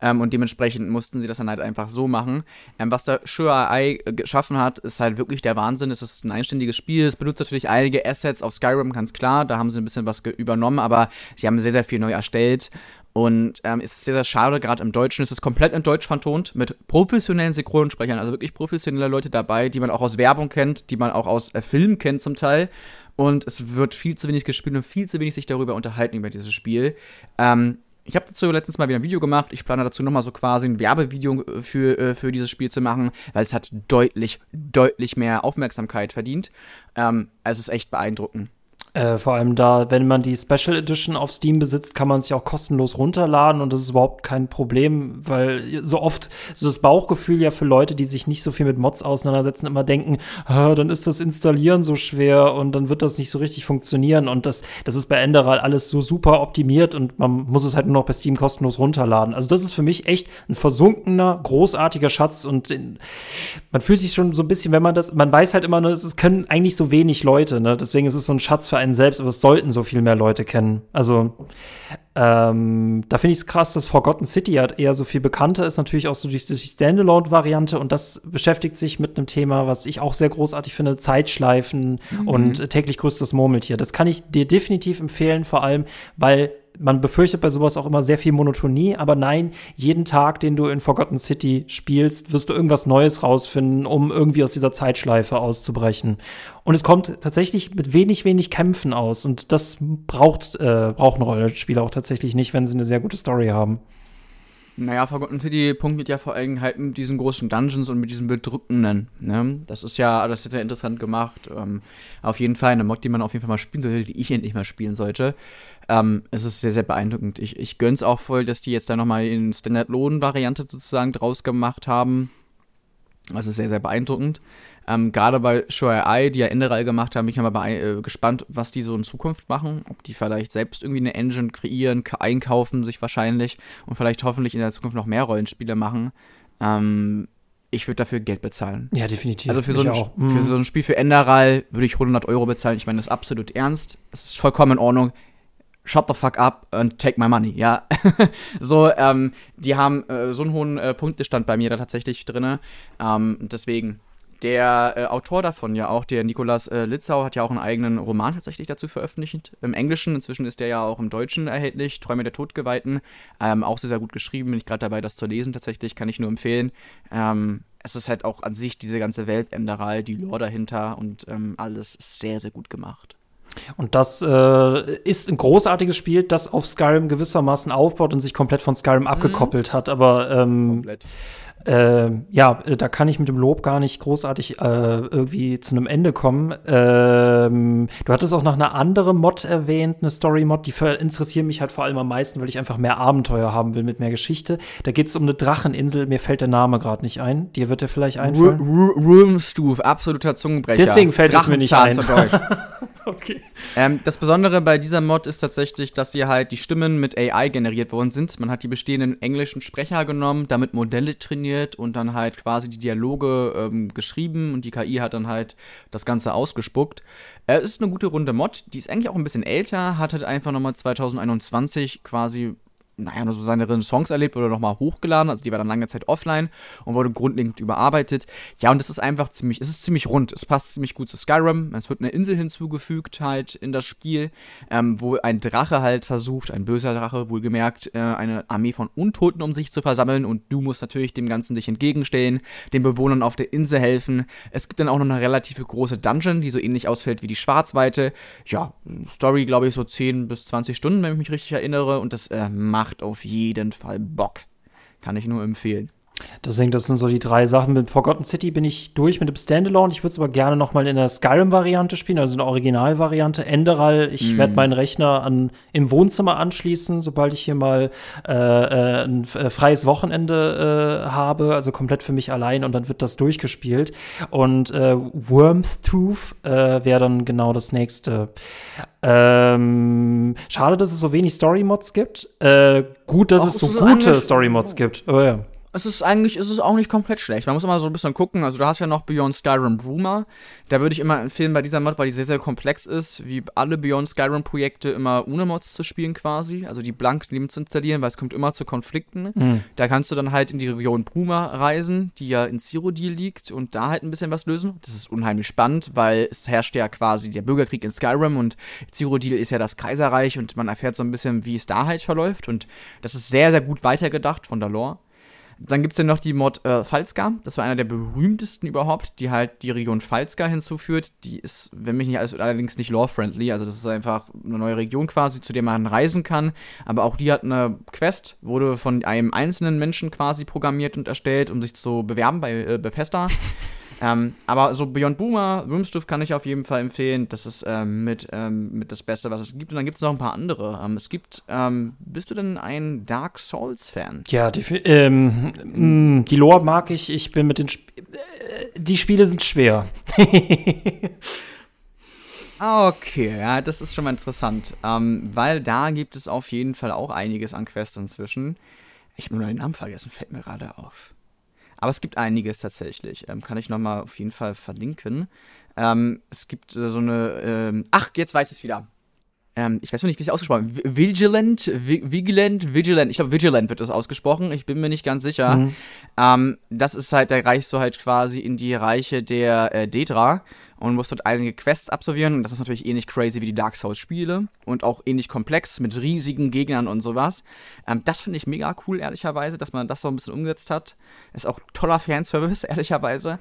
Ähm, und dementsprechend mussten sie das dann halt einfach so machen. Ähm, was da Sure AI geschaffen hat, ist halt wirklich der Wahnsinn. Es ist ein einständiges Spiel. Es benutzt natürlich einige Assets auf Skyrim, ganz klar. Da haben sie ein bisschen was übernommen, aber sie haben sehr, sehr viel neu erstellt. Und ähm, ist sehr, sehr schade, gerade im Deutschen ist es komplett in Deutsch vertont, mit professionellen Synchronsprechern, also wirklich professionelle Leute dabei, die man auch aus Werbung kennt, die man auch aus äh, Filmen kennt zum Teil. Und es wird viel zu wenig gespielt und viel zu wenig sich darüber unterhalten, über dieses Spiel. Ähm, ich habe dazu letztens mal wieder ein Video gemacht. Ich plane dazu nochmal so quasi ein Werbevideo äh, für, äh, für dieses Spiel zu machen, weil es hat deutlich, deutlich mehr Aufmerksamkeit verdient. Ähm, es ist echt beeindruckend. Äh, vor allem da, wenn man die Special Edition auf Steam besitzt, kann man sich auch kostenlos runterladen und das ist überhaupt kein Problem, weil so oft so das Bauchgefühl ja für Leute, die sich nicht so viel mit Mods auseinandersetzen, immer denken, dann ist das Installieren so schwer und dann wird das nicht so richtig funktionieren und das, das ist bei Enderal alles so super optimiert und man muss es halt nur noch bei Steam kostenlos runterladen. Also das ist für mich echt ein versunkener, großartiger Schatz und in, man fühlt sich schon so ein bisschen, wenn man das, man weiß halt immer, es können eigentlich so wenig Leute, ne? deswegen ist es so ein Schatz für einen selbst, aber es sollten so viel mehr Leute kennen. Also ähm, da finde ich es krass, dass Forgotten City halt eher so viel bekannter ist, natürlich auch so durch die Standalone-Variante und das beschäftigt sich mit einem Thema, was ich auch sehr großartig finde, Zeitschleifen mhm. und täglich größtes Murmeltier. Das kann ich dir definitiv empfehlen, vor allem, weil man befürchtet bei sowas auch immer sehr viel Monotonie, aber nein, jeden Tag, den du in Forgotten City spielst, wirst du irgendwas Neues rausfinden, um irgendwie aus dieser Zeitschleife auszubrechen. Und es kommt tatsächlich mit wenig, wenig Kämpfen aus. Und das braucht, äh, brauchen Rollenspieler auch tatsächlich nicht, wenn sie eine sehr gute Story haben. Naja, Forgotten City punktet ja vor allem halt mit diesen großen Dungeons und mit diesen bedrückenden. Ne? Das ist ja, das ist sehr interessant gemacht. Ähm, auf jeden Fall eine Mod, die man auf jeden Fall mal spielen sollte, die ich endlich mal spielen sollte. Ähm, es ist sehr, sehr beeindruckend. Ich, ich gönn's auch voll, dass die jetzt da nochmal in Standard-Lohn-Variante sozusagen draus gemacht haben. Das ist sehr, sehr beeindruckend. Ähm, Gerade bei Sure AI, die ja Enderal gemacht haben, bin ich mal äh, gespannt, was die so in Zukunft machen. Ob die vielleicht selbst irgendwie eine Engine kreieren, einkaufen sich wahrscheinlich und vielleicht hoffentlich in der Zukunft noch mehr Rollenspiele machen. Ähm, ich würde dafür Geld bezahlen. Ja, definitiv. Also für so, ein, für mhm. so ein Spiel für Enderal würde ich 100 Euro bezahlen. Ich meine das ist absolut ernst. Es ist vollkommen in Ordnung shut the fuck up and take my money, ja. so, ähm, die haben äh, so einen hohen äh, Punktestand bei mir da tatsächlich drin. Ähm, deswegen, der äh, Autor davon ja auch, der Nikolaus äh, Litzau, hat ja auch einen eigenen Roman tatsächlich dazu veröffentlicht. Im Englischen, inzwischen ist der ja auch im Deutschen erhältlich, Träume der Todgeweihten. Ähm, auch sehr, sehr gut geschrieben, bin ich gerade dabei, das zu lesen tatsächlich, kann ich nur empfehlen. Ähm, es ist halt auch an sich diese ganze Weltenderei, die Lore dahinter und ähm, alles sehr, sehr gut gemacht. Und das äh, ist ein großartiges Spiel, das auf Skyrim gewissermaßen aufbaut und sich komplett von Skyrim mhm. abgekoppelt hat. Aber ähm, komplett äh, ja, da kann ich mit dem Lob gar nicht großartig äh, irgendwie zu einem Ende kommen. Ähm, du hattest auch noch eine andere Mod erwähnt, eine Story-Mod, die interessieren mich halt vor allem am meisten, weil ich einfach mehr Abenteuer haben will mit mehr Geschichte. Da geht es um eine Dracheninsel, mir fällt der Name gerade nicht ein. Dir wird der vielleicht einfallen? Roomstooth, absoluter Zungenbrecher. Deswegen fällt es mir nicht ein. okay. Ähm, das Besondere bei dieser Mod ist tatsächlich, dass hier halt die Stimmen mit AI generiert worden sind. Man hat die bestehenden englischen Sprecher genommen, damit Modelle trainiert programmiert und dann halt quasi die Dialoge ähm, geschrieben und die KI hat dann halt das Ganze ausgespuckt. Äh, es ist eine gute runde Mod, die ist eigentlich auch ein bisschen älter, hat halt einfach nochmal 2021 quasi naja, nur so seine Songs erlebt, wurde nochmal hochgeladen, also die war dann lange Zeit offline und wurde grundlegend überarbeitet. Ja, und es ist einfach ziemlich, es ist ziemlich rund, es passt ziemlich gut zu Skyrim. Es wird eine Insel hinzugefügt halt in das Spiel, ähm, wo ein Drache halt versucht, ein böser Drache wohlgemerkt, äh, eine Armee von Untoten um sich zu versammeln und du musst natürlich dem Ganzen dich entgegenstellen, den Bewohnern auf der Insel helfen. Es gibt dann auch noch eine relativ große Dungeon, die so ähnlich ausfällt wie die Schwarzweite. Ja, Story glaube ich so 10 bis 20 Stunden, wenn ich mich richtig erinnere und das äh, macht macht auf jeden Fall Bock. Kann ich nur empfehlen. Deswegen, das sind so die drei Sachen. Mit Forgotten City bin ich durch mit dem Standalone. Ich würde es aber gerne noch mal in der Skyrim-Variante spielen, also in der Originalvariante. Enderal, ich mm. werde meinen Rechner an, im Wohnzimmer anschließen, sobald ich hier mal äh, äh ein äh, freies Wochenende äh, habe, also komplett für mich allein und dann wird das durchgespielt. Und äh, Wormtooth äh, wäre dann genau das nächste. Ähm, schade, dass es so wenig Story-Mods gibt. gut, dass Auch es so gute Story-Mods gibt. Oh, ja es ist eigentlich, ist es auch nicht komplett schlecht. Man muss immer so ein bisschen gucken. Also, du hast ja noch Beyond Skyrim Bruma. Da würde ich immer empfehlen, bei dieser Mod, weil die sehr, sehr komplex ist, wie alle Beyond Skyrim Projekte, immer ohne Mods zu spielen quasi. Also, die blank neben zu installieren, weil es kommt immer zu Konflikten. Mhm. Da kannst du dann halt in die Region Bruma reisen, die ja in Cyrodiil liegt und da halt ein bisschen was lösen. Das ist unheimlich spannend, weil es herrscht ja quasi der Bürgerkrieg in Skyrim und Cyrodiil ist ja das Kaiserreich und man erfährt so ein bisschen, wie es da halt verläuft. Und das ist sehr, sehr gut weitergedacht von der Lore. Dann gibt es ja noch die Mod äh, Falska. Das war einer der berühmtesten überhaupt, die halt die Region Falska hinzuführt. Die ist, wenn mich nicht alles, allerdings nicht lore-friendly. Also, das ist einfach eine neue Region quasi, zu der man reisen kann. Aber auch die hat eine Quest, wurde von einem einzelnen Menschen quasi programmiert und erstellt, um sich zu bewerben bei äh, Bethesda. Ähm, aber so Beyond Boomer, Roomstuff kann ich auf jeden Fall empfehlen. Das ist ähm, mit, ähm, mit das Beste, was es gibt. Und dann gibt es noch ein paar andere. Ähm, es gibt, ähm, bist du denn ein Dark Souls-Fan? Ja, die, ähm, mh, die Lore mag ich. Ich bin mit den Sp äh, Die Spiele sind schwer. Okay, ja, das ist schon mal interessant. weil da gibt es auf jeden Fall auch einiges an Quests inzwischen. Ich habe nur den Namen vergessen, fällt mir gerade auf. Aber es gibt einiges tatsächlich. Ähm, kann ich nochmal auf jeden Fall verlinken. Ähm, es gibt äh, so eine. Ähm, ach, jetzt weiß ich es wieder. Ähm, ich weiß noch nicht, wie es ausgesprochen wird. Vigilant, Vigilant, Vigilant. Ich glaube, Vigilant wird das ausgesprochen. Ich bin mir nicht ganz sicher. Mhm. Ähm, das ist halt, da reichst du halt quasi in die Reiche der äh, Dedra und musst dort einige Quests absolvieren. Und das ist natürlich ähnlich crazy wie die Dark Souls-Spiele und auch ähnlich komplex mit riesigen Gegnern und sowas. Ähm, das finde ich mega cool, ehrlicherweise, dass man das so ein bisschen umgesetzt hat. Ist auch toller Fanservice, ehrlicherweise.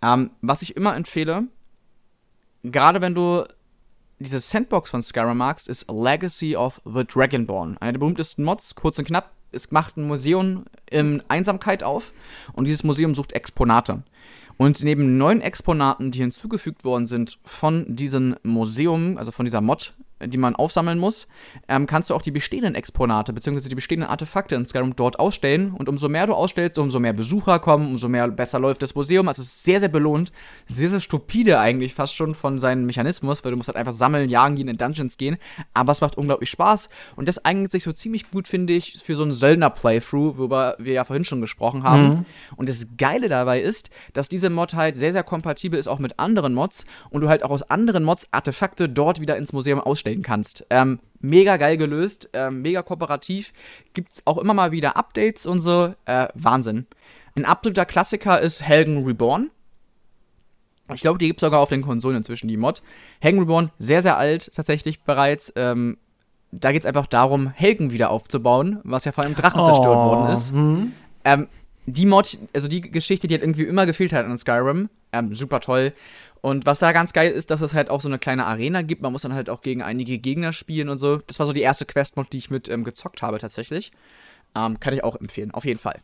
Ähm, was ich immer empfehle, gerade wenn du diese Sandbox von magst, ist Legacy of the Dragonborn. Einer der berühmtesten Mods, kurz und knapp. Es macht ein Museum in Einsamkeit auf und dieses Museum sucht Exponate. Und neben neun Exponaten, die hinzugefügt worden sind von diesem Museum, also von dieser Mod, die man aufsammeln muss, ähm, kannst du auch die bestehenden Exponate bzw. die bestehenden Artefakte in Skyrim dort ausstellen. Und umso mehr du ausstellst, umso mehr Besucher kommen, umso mehr besser läuft das Museum. Also es ist sehr, sehr belohnt. Sehr, sehr stupide eigentlich fast schon von seinem Mechanismus, weil du musst halt einfach sammeln, jagen gehen, in Dungeons gehen. Aber es macht unglaublich Spaß. Und das eignet sich so ziemlich gut, finde ich, für so einen Söldner-Playthrough, worüber wir ja vorhin schon gesprochen haben. Mhm. Und das Geile dabei ist, dass diese Mod halt sehr, sehr kompatibel ist auch mit anderen Mods und du halt auch aus anderen Mods Artefakte dort wieder ins Museum ausstellst darstellen kannst. Ähm, mega geil gelöst, ähm, mega kooperativ. Gibt's auch immer mal wieder Updates und so. Äh, Wahnsinn. Ein absoluter Klassiker ist Helgen Reborn. Ich glaube, die gibt es sogar auf den Konsolen inzwischen, die Mod. Helgen Reborn, sehr, sehr alt tatsächlich bereits. Ähm, da geht es einfach darum, Helgen wieder aufzubauen, was ja vor allem Drachen oh, zerstört worden ist. Hm. Ähm, die Mod, also die Geschichte, die hat irgendwie immer gefehlt hat in Skyrim. Ähm, super toll. Und was da ganz geil ist, dass es halt auch so eine kleine Arena gibt. Man muss dann halt auch gegen einige Gegner spielen und so. Das war so die erste Quest-Mod, die ich mit ähm, gezockt habe tatsächlich. Ähm, kann ich auch empfehlen, auf jeden Fall.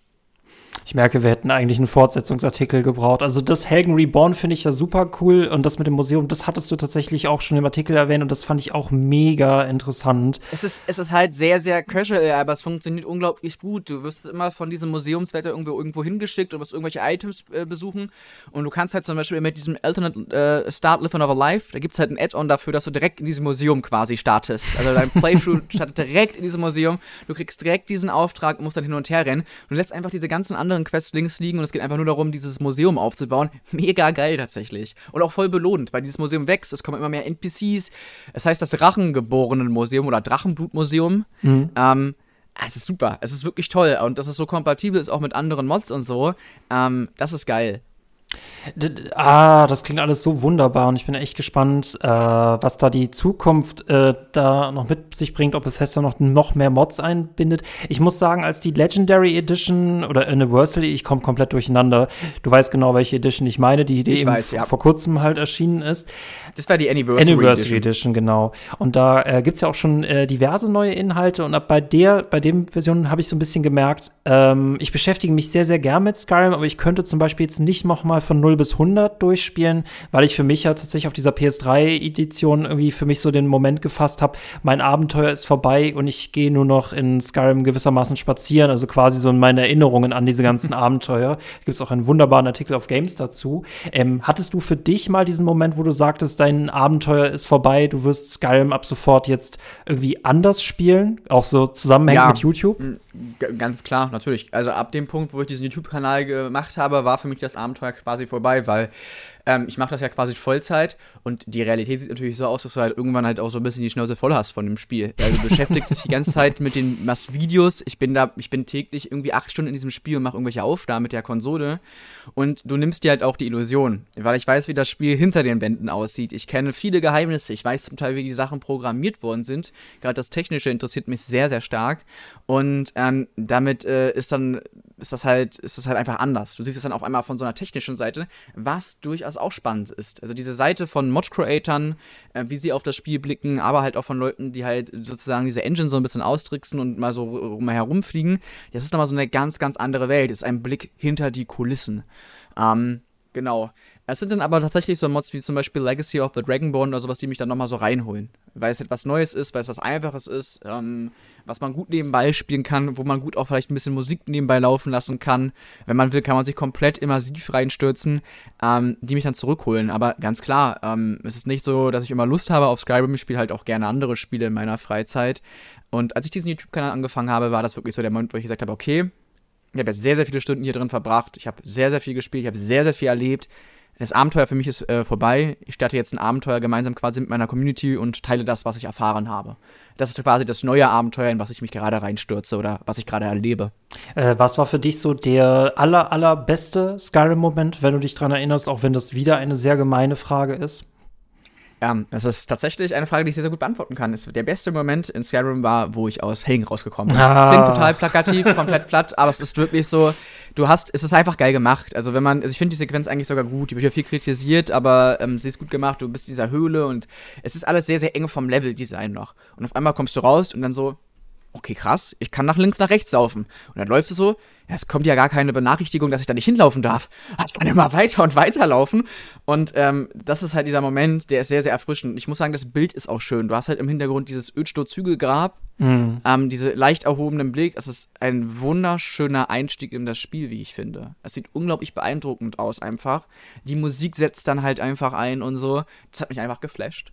Ich merke, wir hätten eigentlich einen Fortsetzungsartikel gebraucht. Also das Helgen Reborn finde ich ja super cool und das mit dem Museum, das hattest du tatsächlich auch schon im Artikel erwähnt und das fand ich auch mega interessant. Es ist, es ist halt sehr, sehr casual, aber es funktioniert unglaublich gut. Du wirst immer von diesem Museumswetter irgendwo, irgendwo hingeschickt und wirst irgendwelche Items äh, besuchen und du kannst halt zum Beispiel mit diesem Alternate äh, Start Live Another Life, da gibt es halt ein Add-on dafür, dass du direkt in diesem Museum quasi startest. Also dein Playthrough startet direkt in diesem Museum, du kriegst direkt diesen Auftrag und musst dann hin und her rennen und du lässt einfach diese ganzen anderen Quests links liegen und es geht einfach nur darum, dieses Museum aufzubauen. Mega geil tatsächlich. Und auch voll belohnt, weil dieses Museum wächst. Es kommen immer mehr NPCs. Es heißt das Drachengeborenen-Museum oder Drachenblutmuseum. Mhm. Ähm, es ist super. Es ist wirklich toll. Und dass es so kompatibel ist, auch mit anderen Mods und so. Ähm, das ist geil. Ah, das klingt alles so wunderbar und ich bin echt gespannt, äh, was da die Zukunft äh, da noch mit sich bringt, ob Bethesda noch, noch mehr Mods einbindet. Ich muss sagen, als die Legendary Edition oder Anniversary, ich komme komplett durcheinander. Du weißt genau, welche Edition ich meine, die, die eben weiß, ja. vor kurzem halt erschienen ist. Das war die Anniversary, Anniversary Edition. Edition. genau. Und da äh, gibt es ja auch schon äh, diverse neue Inhalte und ab bei der, bei dem Version habe ich so ein bisschen gemerkt, ähm, ich beschäftige mich sehr, sehr gern mit Skyrim, aber ich könnte zum Beispiel jetzt nicht noch mal von 0 bis 100 durchspielen, weil ich für mich ja tatsächlich auf dieser PS3-Edition irgendwie für mich so den Moment gefasst habe, mein Abenteuer ist vorbei und ich gehe nur noch in Skyrim gewissermaßen spazieren, also quasi so in meine Erinnerungen an diese ganzen Abenteuer. Gibt es auch einen wunderbaren Artikel auf Games dazu. Ähm, hattest du für dich mal diesen Moment, wo du sagtest, dein Abenteuer ist vorbei, du wirst Skyrim ab sofort jetzt irgendwie anders spielen, auch so zusammenhängend ja, mit YouTube? Ganz klar, natürlich. Also ab dem Punkt, wo ich diesen YouTube-Kanal gemacht habe, war für mich das Abenteuer quasi vorbei, weil ähm, ich mache das ja quasi Vollzeit und die Realität sieht natürlich so aus, dass du halt irgendwann halt auch so ein bisschen die Schnauze voll hast von dem Spiel. Also du beschäftigst dich die ganze Zeit mit den, machst Videos. Ich bin da, ich bin täglich irgendwie acht Stunden in diesem Spiel und mache irgendwelche Aufnahmen mit der Konsole. Und du nimmst dir halt auch die Illusion, weil ich weiß, wie das Spiel hinter den Wänden aussieht. Ich kenne viele Geheimnisse. Ich weiß zum Teil, wie die Sachen programmiert worden sind. Gerade das Technische interessiert mich sehr, sehr stark. Und ähm, damit äh, ist dann ist das halt, ist das halt einfach anders. Du siehst es dann auf einmal von so einer technischen Seite, was durchaus auch spannend ist. Also diese Seite von Mod-Creatern, äh, wie sie auf das Spiel blicken, aber halt auch von Leuten, die halt sozusagen diese Engine so ein bisschen austricksen und mal so rum herumfliegen. Das ist nochmal so eine ganz, ganz andere Welt. Ist ein Blick hinter die Kulissen. Ähm, genau. Es sind dann aber tatsächlich so Mods wie zum Beispiel Legacy of the Dragonborn oder sowas, die mich dann nochmal so reinholen. Weil es etwas Neues ist, weil es was Einfaches ist, ähm, was man gut nebenbei spielen kann, wo man gut auch vielleicht ein bisschen Musik nebenbei laufen lassen kann. Wenn man will, kann man sich komplett immersiv reinstürzen, ähm, die mich dann zurückholen. Aber ganz klar, ähm, es ist nicht so, dass ich immer Lust habe auf Skyrim. Ich spiele halt auch gerne andere Spiele in meiner Freizeit. Und als ich diesen YouTube-Kanal angefangen habe, war das wirklich so der Moment, wo ich gesagt habe, okay, ich habe jetzt sehr, sehr viele Stunden hier drin verbracht. Ich habe sehr, sehr viel gespielt. Ich habe sehr, sehr viel erlebt das Abenteuer für mich ist äh, vorbei. Ich starte jetzt ein Abenteuer gemeinsam quasi mit meiner Community und teile das, was ich erfahren habe. Das ist quasi das neue Abenteuer, in was ich mich gerade reinstürze oder was ich gerade erlebe. Äh, was war für dich so der aller, allerbeste Skyrim-Moment, wenn du dich daran erinnerst, auch wenn das wieder eine sehr gemeine Frage ist? Ja, das ist tatsächlich eine Frage, die ich sehr, sehr gut beantworten kann. der beste Moment in Skyrim war, wo ich aus Helgen rausgekommen bin. Ah. Klingt total plakativ, komplett platt, aber es ist wirklich so, du hast, es ist einfach geil gemacht. Also wenn man, also ich finde die Sequenz eigentlich sogar gut, die wird ja viel kritisiert, aber ähm, sie ist gut gemacht, du bist in dieser Höhle und es ist alles sehr, sehr eng vom Level-Design noch. Und auf einmal kommst du raus und dann so, okay, krass, ich kann nach links, nach rechts laufen. Und dann läufst du so, es kommt ja gar keine Benachrichtigung, dass ich da nicht hinlaufen darf. Ich kann immer weiter und weiter laufen. Und ähm, das ist halt dieser Moment, der ist sehr, sehr erfrischend. Ich muss sagen, das Bild ist auch schön. Du hast halt im Hintergrund dieses Ödsto-Zügelgrab, mhm. ähm, diese leicht erhobenen Blick. Es ist ein wunderschöner Einstieg in das Spiel, wie ich finde. Es sieht unglaublich beeindruckend aus einfach. Die Musik setzt dann halt einfach ein und so. Das hat mich einfach geflasht.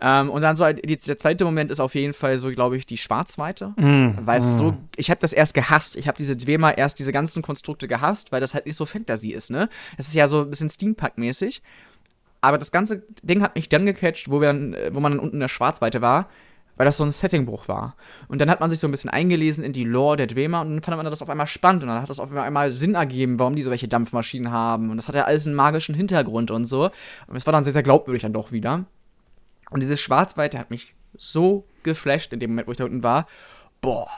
Ähm, und dann so, die, der zweite Moment ist auf jeden Fall so, glaube ich, die Schwarzweite. Mm, weil es mm. so, ich habe das erst gehasst. Ich habe diese Dwemer erst diese ganzen Konstrukte gehasst, weil das halt nicht so Fantasy ist, ne? Das ist ja so ein bisschen Steampunk-mäßig. Aber das ganze Ding hat mich dann gecatcht, wo, wir dann, wo man dann unten in der Schwarzweite war, weil das so ein Settingbruch war. Und dann hat man sich so ein bisschen eingelesen in die Lore der Dreamer und dann fand man das auf einmal spannend und dann hat das auf einmal Sinn ergeben, warum die so welche Dampfmaschinen haben und das hat ja alles einen magischen Hintergrund und so. Und es war dann sehr, sehr glaubwürdig dann doch wieder. Und dieses Schwarzweite hat mich so geflasht in dem Moment, wo ich da unten war. Boah,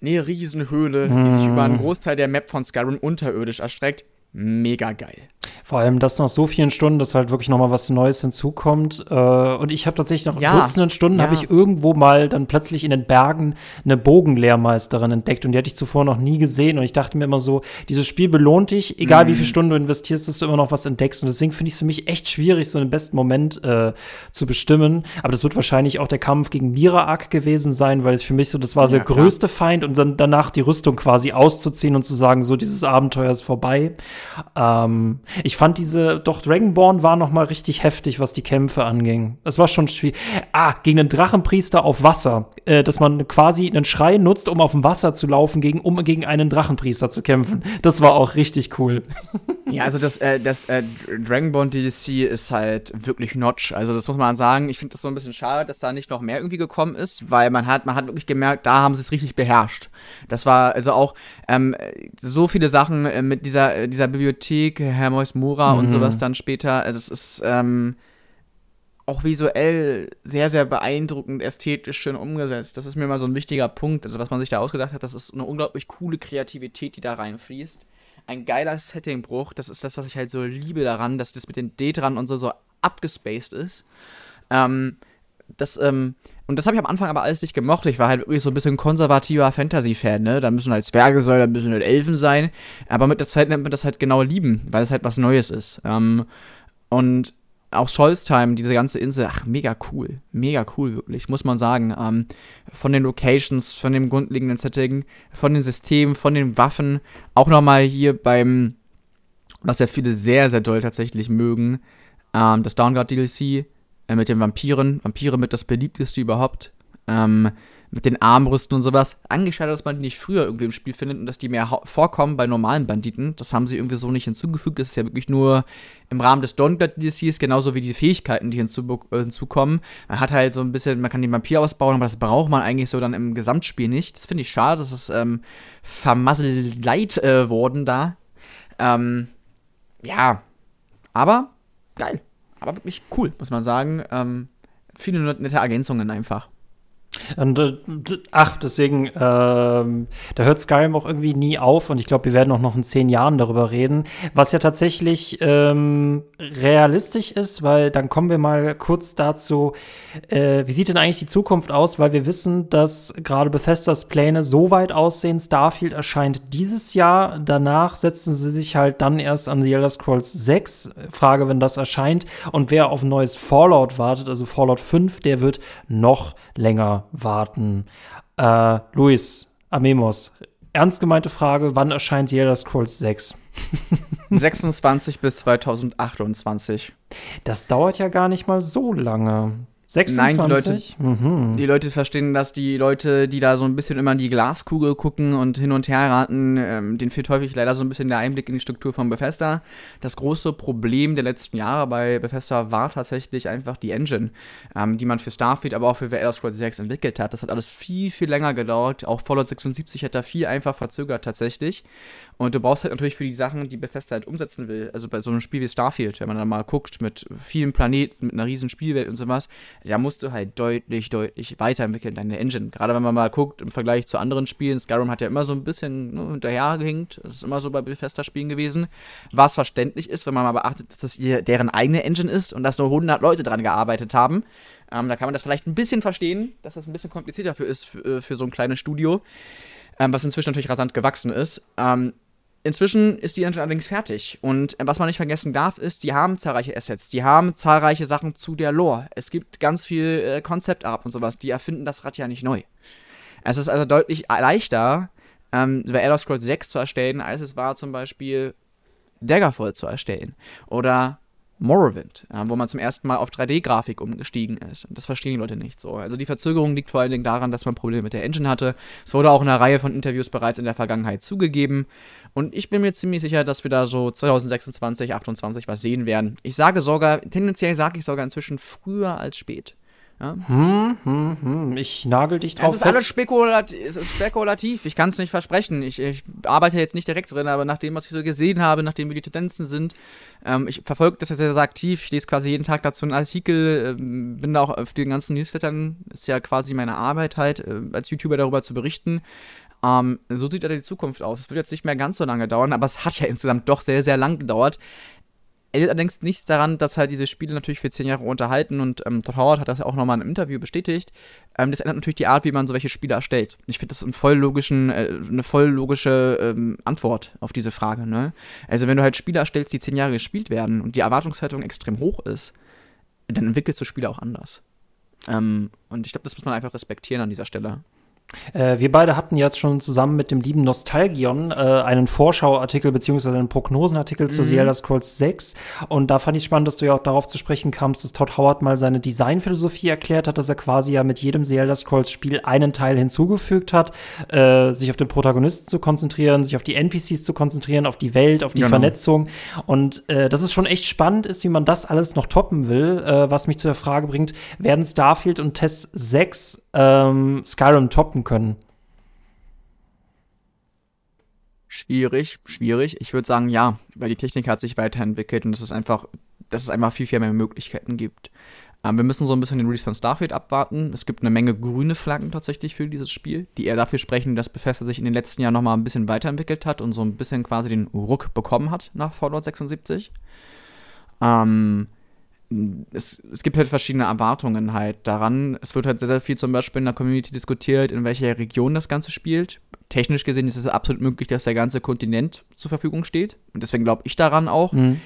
eine Riesenhöhle, die sich über einen Mhm. Großteil der Map von Skyrim unterirdisch erstreckt. Mega geil. Vor allem das nach so vielen Stunden, dass halt wirklich noch mal was Neues hinzukommt. Äh, und ich habe tatsächlich nach Ja, Dutzenden Stunden ja. habe ich irgendwo mal dann plötzlich in den Bergen eine Bogenlehrmeisterin entdeckt und die hatte ich zuvor noch nie gesehen. Und ich dachte mir immer so, dieses Spiel belohnt dich, egal Mhm. wie viele Stunden du investierst, dass du immer noch was entdeckst. Und deswegen finde ich es für mich echt schwierig, so einen besten Moment äh, zu bestimmen. Aber das wird wahrscheinlich auch der Kampf gegen Miraak gewesen sein, weil es für mich so, das war so Ja, der klar. größte Feind und dann danach die Rüstung quasi auszuziehen und zu sagen, so dieses Abenteuer ist vorbei. Ähm, ich fand diese, doch Dragonborn war noch mal richtig heftig, was die Kämpfe anging. Es war schon schwierig. Ah, gegen einen Drachenpriester auf Wasser, äh, dass man quasi einen Schrei nutzt, um auf dem Wasser zu laufen, gegen, um gegen einen Drachenpriester zu kämpfen. Das war auch richtig cool. Ja, also das, äh, das äh, Dragonborn DLC ist halt wirklich notch. Also das muss man sagen. Ich finde das so ein bisschen schade, dass da nicht noch mehr irgendwie gekommen ist, weil man hat, man hat wirklich gemerkt, da haben sie es richtig beherrscht. Das war also auch ähm, so viele Sachen äh, mit dieser, äh, dieser Bibliothek, Hermois Mora und Mhm. sowas dann später. Das ist ähm, auch visuell sehr, sehr beeindruckend, ästhetisch schön umgesetzt. Das ist mir mal so ein wichtiger Punkt. Also, was man sich da ausgedacht hat, das ist eine unglaublich coole Kreativität, die da reinfließt. Ein geiler Settingbruch, das ist das, was ich halt so liebe daran, dass das mit den D-Dran und so so abgespaced ist. Ähm, das, ähm, und das habe ich am Anfang aber alles nicht gemocht. Ich war halt wirklich so ein bisschen konservativer Fantasy-Fan, ne? Da müssen halt Zwerge sein, da müssen halt Elfen sein. Aber mit der Zeit nennt man das halt genau lieben, weil es halt was Neues ist. Ähm, und auch Scholzheim, diese ganze Insel, ach, mega cool. Mega cool, wirklich, muss man sagen. Ähm, von den Locations, von dem grundlegenden Setting, von den Systemen, von den Waffen. Auch nochmal hier beim, was ja viele sehr, sehr doll tatsächlich mögen, ähm, das Downguard DLC äh, mit den Vampiren. Vampire mit das beliebteste überhaupt. Ähm, mit den Armbrüsten und sowas. Angeschaltet, dass man die nicht früher irgendwie im Spiel findet und dass die mehr vorkommen bei normalen Banditen. Das haben sie irgendwie so nicht hinzugefügt. Das ist ja wirklich nur im Rahmen des Dawnguard DLCs, genauso wie die Fähigkeiten, die hinzu äh, hinzukommen. Man hat halt so ein bisschen, man kann den Vampir ausbauen, aber das braucht man eigentlich so dann im Gesamtspiel nicht. Das finde ich schade. Das ist ähm, vermasseleit äh, worden da. Ähm, ja, aber geil. Aber wirklich cool, muss man sagen. Ähm, viele nette Ergänzungen einfach. Und äh, ach, deswegen, ähm, da hört Skyrim auch irgendwie nie auf und ich glaube, wir werden auch noch in zehn Jahren darüber reden, was ja tatsächlich ähm, realistisch ist, weil dann kommen wir mal kurz dazu, äh, wie sieht denn eigentlich die Zukunft aus, weil wir wissen, dass gerade Bethesdas Pläne so weit aussehen, Starfield erscheint dieses Jahr, danach setzen sie sich halt dann erst an The Elder Scrolls 6, Frage, wenn das erscheint. Und wer auf ein neues Fallout wartet, also Fallout 5, der wird noch länger warten. Äh, Luis, Amemos, ernst gemeinte Frage, wann erscheint The Elder Scrolls 6? 26 bis 2028. Das dauert ja gar nicht mal so lange. 26? mhm. Die Leute verstehen das, die Leute, die da so ein bisschen immer in die Glaskugel gucken und hin und her raten, ähm, denen fehlt häufig leider so ein bisschen der Einblick in die Struktur von Bethesda. Das große Problem der letzten Jahre bei Bethesda war tatsächlich einfach die Engine, ähm, die man für Starfield, aber auch für The Elder Scrolls 6 entwickelt hat. Das hat alles viel, viel länger gedauert. Auch Fallout 76 hat da viel einfach verzögert tatsächlich. Und du brauchst halt natürlich für die Sachen, die Bethesda halt umsetzen will, also bei so einem Spiel wie Starfield, wenn man da mal guckt, mit vielen Planeten, mit einer riesen Spielwelt und sowas, da musst du halt deutlich, deutlich weiterentwickeln, deine Engine. Gerade wenn man mal guckt, im Vergleich zu anderen Spielen, Skyrim hat ja immer so ein bisschen ne, hinterhergehinkt, das ist immer so bei Bethesda-Spielen gewesen, was verständlich ist, wenn man mal beachtet, dass das ihr, deren eigene Engine ist und dass nur 100 Leute dran gearbeitet haben. Ähm, da kann man das vielleicht ein bisschen verstehen, dass das ein bisschen komplizierter für ist, für, äh, für so ein kleines Studio, ähm, was inzwischen natürlich rasant gewachsen ist. Ähm, Inzwischen ist die Engine allerdings fertig. Und äh, was man nicht vergessen darf, ist, die haben zahlreiche Assets. Die haben zahlreiche Sachen zu der Lore. Es gibt ganz viel äh, Concept Art und sowas. Die erfinden das Rad ja nicht neu. Es ist also deutlich leichter, ähm, bei Elder Scrolls 6 zu erstellen, als es war zum Beispiel Daggerfall zu erstellen. Oder Morrowind, äh, wo man zum ersten Mal auf 3D-Grafik umgestiegen ist. Und das verstehen die Leute nicht so. Also die Verzögerung liegt vor allen Dingen daran, dass man Probleme mit der Engine hatte. Es wurde auch in einer Reihe von Interviews bereits in der Vergangenheit zugegeben. Und ich bin mir ziemlich sicher, dass wir da so 2026, 2028 was sehen werden. Ich sage sogar, tendenziell sage ich sogar inzwischen früher als spät. Ja? Hm, hm, hm. Ich nagel dich drauf. Es ist alles spekulativ. Es ist spekulativ. Ich kann es nicht versprechen. Ich, ich, arbeite jetzt nicht direkt drin, aber nach dem, was ich so gesehen habe, nachdem wie die Tendenzen sind, ähm, ich verfolge das ja sehr, sehr aktiv. Ich lese quasi jeden Tag dazu einen Artikel, ähm, bin da auch auf den ganzen Newslettern. Ist ja quasi meine Arbeit halt, äh, als YouTuber darüber zu berichten. Ähm, so sieht ja die Zukunft aus. Es wird jetzt nicht mehr ganz so lange dauern, aber es hat ja insgesamt doch sehr, sehr lang gedauert ändert allerdings nichts daran, dass halt diese Spiele natürlich für zehn Jahre unterhalten und ähm, Todd Howard hat das ja auch nochmal im Interview bestätigt. Ähm, das ändert natürlich die Art, wie man solche Spiele erstellt. Ich finde das ein voll logischen, äh, eine voll logische ähm, Antwort auf diese Frage. Ne? Also wenn du halt Spiele erstellst, die zehn Jahre gespielt werden und die Erwartungshaltung extrem hoch ist, dann entwickelst du Spiele auch anders. Ähm, und ich glaube, das muss man einfach respektieren an dieser Stelle. Äh, wir beide hatten jetzt schon zusammen mit dem lieben Nostalgion äh, einen Vorschauartikel beziehungsweise einen Prognosenartikel mhm. zu The Elder Scrolls 6 und da fand ich spannend, dass du ja auch darauf zu sprechen kamst, dass Todd Howard mal seine Designphilosophie erklärt hat, dass er quasi ja mit jedem The Elder Scrolls Spiel einen Teil hinzugefügt hat, äh, sich auf den Protagonisten zu konzentrieren, sich auf die NPCs zu konzentrieren, auf die Welt, auf die genau. Vernetzung und äh, dass es schon echt spannend ist, wie man das alles noch toppen will, äh, was mich zu der Frage bringt, werden Starfield und Test 6 ähm, Skyrim toppen können? Schwierig, schwierig. Ich würde sagen, ja, weil die Technik hat sich weiterentwickelt und es ist einfach, dass es einfach viel, viel mehr Möglichkeiten gibt. Ähm, wir müssen so ein bisschen den Release von Starfield abwarten. Es gibt eine Menge grüne Flaggen tatsächlich für dieses Spiel, die eher dafür sprechen, dass Bethesda sich in den letzten Jahren nochmal ein bisschen weiterentwickelt hat und so ein bisschen quasi den Ruck bekommen hat nach Fallout 76. Ähm, es, es gibt halt verschiedene Erwartungen halt daran. Es wird halt sehr, sehr viel zum Beispiel in der Community diskutiert, in welcher Region das Ganze spielt. Technisch gesehen ist es absolut möglich, dass der ganze Kontinent zur Verfügung steht. Und deswegen glaube ich daran auch. Mhm.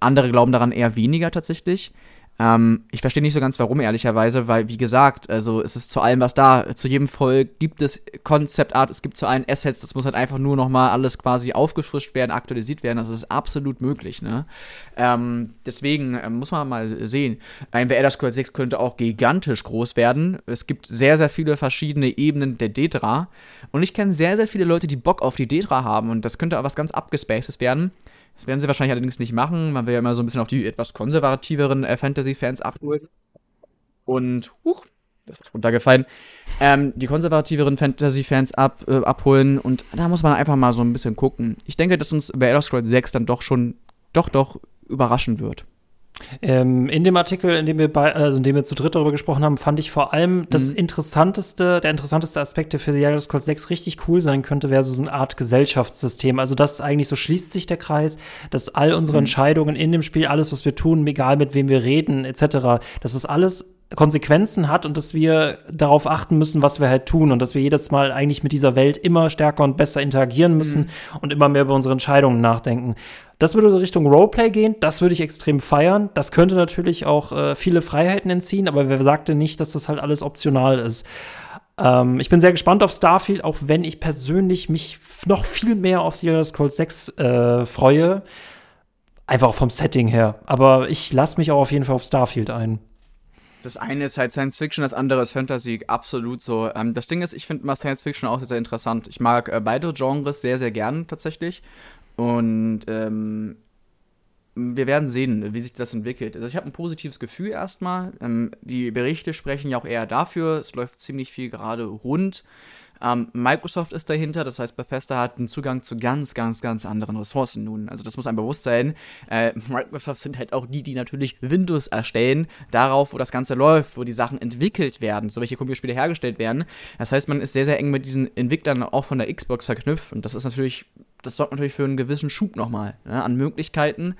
Andere glauben daran eher weniger tatsächlich. Ähm, ich verstehe nicht so ganz warum, ehrlicherweise, weil, wie gesagt, also es ist zu allem was da. Zu jedem Volk gibt es Konzeptart, es gibt zu allen Assets, das muss halt einfach nur noch mal alles quasi aufgefrischt werden, aktualisiert werden. Das ist absolut möglich, ne? Ähm, deswegen äh, muss man mal sehen. Ein The Elder Scrolls 6 könnte auch gigantisch groß werden. Es gibt sehr, sehr viele verschiedene Ebenen der Dedra. Und ich kenne sehr, sehr viele Leute, die Bock auf die Dedra haben. Und das könnte auch was ganz Abgespacedes werden. Das werden sie wahrscheinlich allerdings nicht machen. Man will ja immer so ein bisschen auf die etwas konservativeren äh, Fantasy-Fans abholen. Und, huch, das ist runtergefallen. Ähm, die konservativeren Fantasy-Fans ab, äh, abholen. Und da muss man einfach mal so ein bisschen gucken. Ich denke, dass uns bei Elder Scrolls 6 dann doch schon, doch, doch überraschen wird. Ähm, in dem Artikel, in dem wir bei, also in dem wir zu dritt darüber gesprochen haben, fand ich vor allem das mhm. interessanteste, der interessanteste Aspekt, der für The Elder Scrolls 6 richtig cool sein könnte, wäre so eine Art Gesellschaftssystem. Also das eigentlich so schließt sich der Kreis, dass all unsere mhm. Entscheidungen in dem Spiel, alles, was wir tun, egal mit wem wir reden, etc., dass es alles Konsequenzen hat und dass wir darauf achten müssen, was wir halt tun und dass wir jedes Mal eigentlich mit dieser Welt immer stärker und besser interagieren müssen mhm. und immer mehr über unsere Entscheidungen nachdenken. Das würde so Richtung Roleplay gehen, das würde ich extrem feiern. Das könnte natürlich auch äh, viele Freiheiten entziehen, aber wer sagte nicht, dass das halt alles optional ist. Ähm, ich bin sehr gespannt auf Starfield, auch wenn ich persönlich mich noch viel mehr auf The Elder Scrolls 6 äh, freue. Einfach vom Setting her. Aber ich lasse mich auch auf jeden Fall auf Starfield ein. Das eine ist halt Science Fiction, das andere ist Fantasy, absolut so. Ähm, das Ding ist, ich finde mal Science Fiction auch sehr, sehr interessant. Ich mag äh, beide Genres sehr, sehr gern tatsächlich. Und ähm, wir werden sehen, wie sich das entwickelt. Also ich habe ein positives Gefühl erstmal. Ähm, die Berichte sprechen ja auch eher dafür. Es läuft ziemlich viel gerade rund. Ähm, Microsoft ist dahinter, das heißt, Bethesda hat einen Zugang zu ganz, ganz, ganz anderen Ressourcen nun. Also das muss einem bewusst sein. Äh, Microsoft sind halt auch die, die natürlich Windows erstellen, darauf, wo das Ganze läuft, wo die Sachen entwickelt werden, so welche Computerspiele hergestellt werden. Das heißt, man ist sehr, sehr eng mit diesen Entwicklern auch von der Xbox verknüpft und das ist natürlich, das sorgt natürlich für einen gewissen Schub nochmal ne, an Möglichkeiten,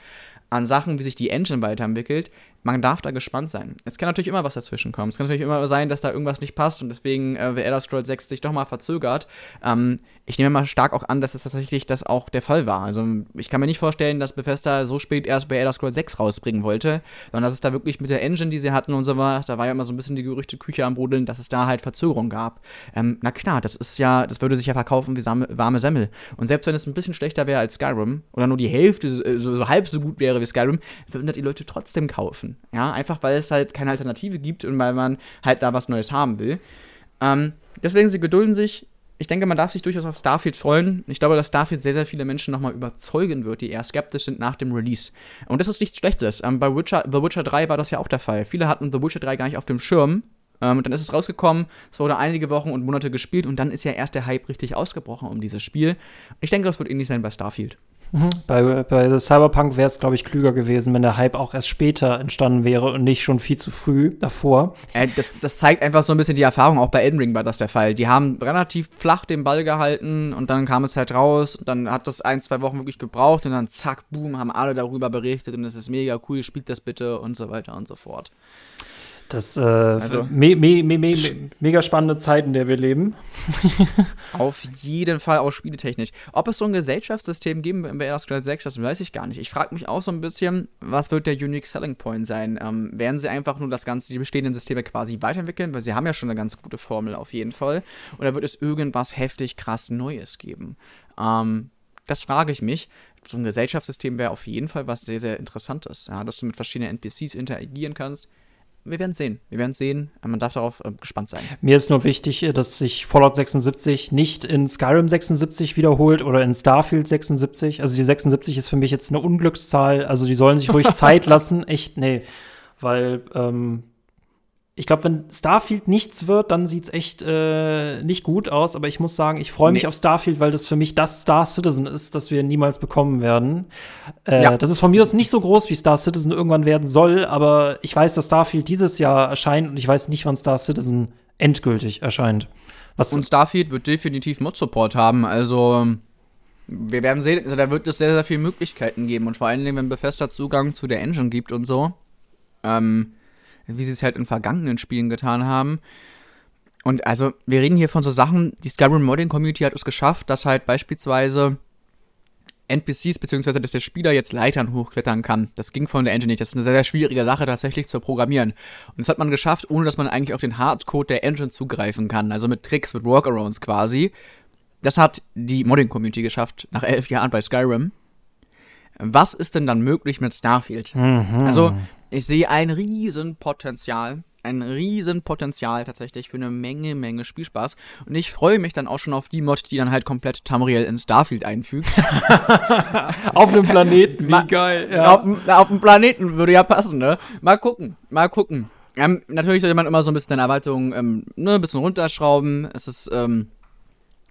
an Sachen, wie sich die Engine weiterentwickelt, man darf da gespannt sein. Es kann natürlich immer was dazwischen kommen. Es kann natürlich immer sein, dass da irgendwas nicht passt und deswegen äh, Elder Scrolls 6 sich doch mal verzögert. Ähm, ich nehme mal stark auch an, dass es tatsächlich das auch der Fall war. Also ich kann mir nicht vorstellen, dass Bethesda so spät erst bei Elder Scrolls 6 rausbringen wollte, sondern dass es da wirklich mit der Engine, die sie hatten und so was, da war ja immer so ein bisschen die Gerüchte Küche am Brodeln, dass es da halt Verzögerung gab. Ähm, na klar, das ist ja, das würde sich ja verkaufen wie warme Semmel. Und selbst wenn es ein bisschen schlechter wäre als Skyrim oder nur die Hälfte, äh, so, so halb so gut wäre wie Skyrim, würden das die Leute trotzdem kaufen. Ja, einfach weil es halt keine Alternative gibt und weil man halt da was Neues haben will. Ähm, deswegen, sie gedulden sich. ich denke, man darf sich durchaus auf Starfield freuen. Ich glaube, dass Starfield sehr, sehr viele Menschen nochmal überzeugen wird, die eher skeptisch sind nach dem Release. Und das ist nichts Schlechtes. Ähm, bei Witcher, The Witcher 3 war das ja auch der Fall. Viele hatten The Witcher 3 gar nicht auf dem Schirm. Ähm, und dann ist es rausgekommen, es wurde einige Wochen und Monate gespielt und dann ist ja erst der Hype richtig ausgebrochen um dieses Spiel. Ich denke, das wird ähnlich sein bei Starfield. Mhm. Bei, bei Cyberpunk wäre es, glaube ich, klüger gewesen, wenn der Hype auch erst später entstanden wäre und nicht schon viel zu früh davor. Äh, das, das zeigt einfach so ein bisschen die Erfahrung. Auch bei Elden Ring war das der Fall. Die haben relativ flach den Ball gehalten und dann kam es halt raus. Und dann hat das ein, zwei Wochen wirklich gebraucht und dann zack, boom, haben alle darüber berichtet und es ist mega cool, spielt das bitte und so weiter und so fort. Das äh, also, me, me, me, me, mega spannende Zeit, in der wir leben. auf jeden Fall auch spieletechnisch. Ob es so ein Gesellschaftssystem geben wird bei Elder Scrolls 6, das weiß ich gar nicht. Ich frage mich auch so ein bisschen, was wird der Unique Selling Point sein? Ähm, werden sie einfach nur das ganze, die bestehenden Systeme quasi weiterentwickeln? Weil sie haben ja schon eine ganz gute Formel auf jeden Fall. Oder wird es irgendwas heftig krass Neues geben? Ähm, das frage ich mich. So ein Gesellschaftssystem wäre auf jeden Fall was sehr, sehr Interessantes. Ja, dass du mit verschiedenen NPCs interagieren kannst wir werden sehen. Wir werden sehen. Man darf darauf äh, gespannt sein. Mir ist nur wichtig, äh, dass sich Fallout 76 nicht in Skyrim 76 wiederholt oder in Starfield 76. Also die 76 ist für mich jetzt eine Unglückszahl. Also die sollen sich ruhig Zeit lassen. Echt, nee. Weil ähm, ich glaube, wenn Starfield nichts wird, dann sieht es echt äh, nicht gut aus. Aber ich muss sagen, ich freue mich nee. auf Starfield, weil das für mich das Star Citizen ist, das wir niemals bekommen werden. Äh, ja. Das ist von mir aus nicht so groß, wie Star Citizen irgendwann werden soll. Aber ich weiß, dass Starfield dieses Jahr erscheint und ich weiß nicht, wann Star Citizen endgültig erscheint. Was und Starfield wird definitiv Mod-Support haben. Also wir werden sehen, also da wird es sehr, sehr viele Möglichkeiten geben. Und vor allen Dingen, wenn Bethesda Zugang zu der Engine gibt und so. Ähm, wie sie es halt in vergangenen Spielen getan haben. Und also, wir reden hier von so Sachen, die Skyrim Modding Community hat es geschafft, dass halt beispielsweise NPCs, beziehungsweise dass der Spieler jetzt Leitern hochklettern kann. Das ging von der Engine nicht. Das ist eine sehr, sehr schwierige Sache tatsächlich zu programmieren. Und das hat man geschafft, ohne dass man eigentlich auf den Hardcode der Engine zugreifen kann. Also mit Tricks, mit Workarounds quasi. Das hat die Modding-Community geschafft, nach elf Jahren bei Skyrim. Was ist denn dann möglich mit Starfield? Mhm. Also, ich sehe ein Riesenpotenzial, ein Riesenpotenzial tatsächlich für eine Menge, Menge Spielspaß. Und ich freue mich dann auch schon auf die Mod, die dann halt komplett Tamriel in Starfield einfügt. auf einem Planeten, wie geil. Ja. Auf, auf dem Planeten würde ja passen, ne? Mal gucken, mal gucken. Ähm, natürlich sollte man immer so ein bisschen Erwartungen, ähm, ne, ein bisschen runterschrauben. Es ist, ähm,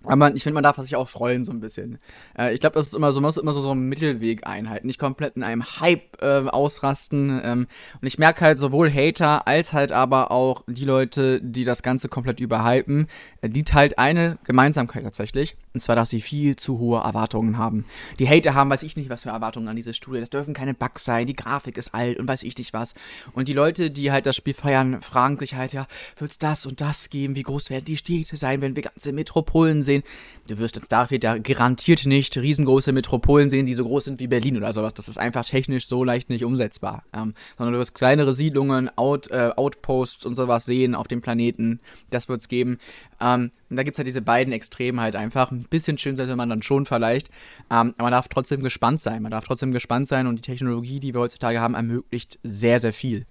aber ich finde, man darf sich auch freuen, so ein bisschen. Äh, ich glaube, das ist immer so, man muss immer so, so einen Mittelweg einhalten. Nicht komplett in einem Hype äh, ausrasten. Ähm, und ich merke halt sowohl Hater als halt aber auch die Leute, die das Ganze komplett überhypen, äh, die teilt eine Gemeinsamkeit tatsächlich. Und zwar, dass sie viel zu hohe Erwartungen haben. Die Hater haben, weiß ich nicht, was für Erwartungen an diese Studie. Das dürfen keine Bugs sein, die Grafik ist alt und weiß ich nicht was. Und die Leute, die halt das Spiel feiern, fragen sich halt, ja, wird's das und das geben? Wie groß werden die Städte sein, wenn wir ganze Metropolen sehen? Du wirst in Starfield ja garantiert nicht riesengroße Metropolen sehen, die so groß sind wie Berlin oder sowas. Das ist einfach technisch so leicht nicht umsetzbar. Ähm, sondern du wirst kleinere Siedlungen, Out, äh, Outposts und sowas sehen auf dem Planeten. Das wird's geben. Ähm, und da gibt es halt diese beiden Extreme halt einfach. Ein bisschen schön sollte man dann schon vielleicht. Ähm, aber man darf trotzdem gespannt sein. Man darf trotzdem gespannt sein und die Technologie, die wir heutzutage haben, ermöglicht sehr, sehr viel.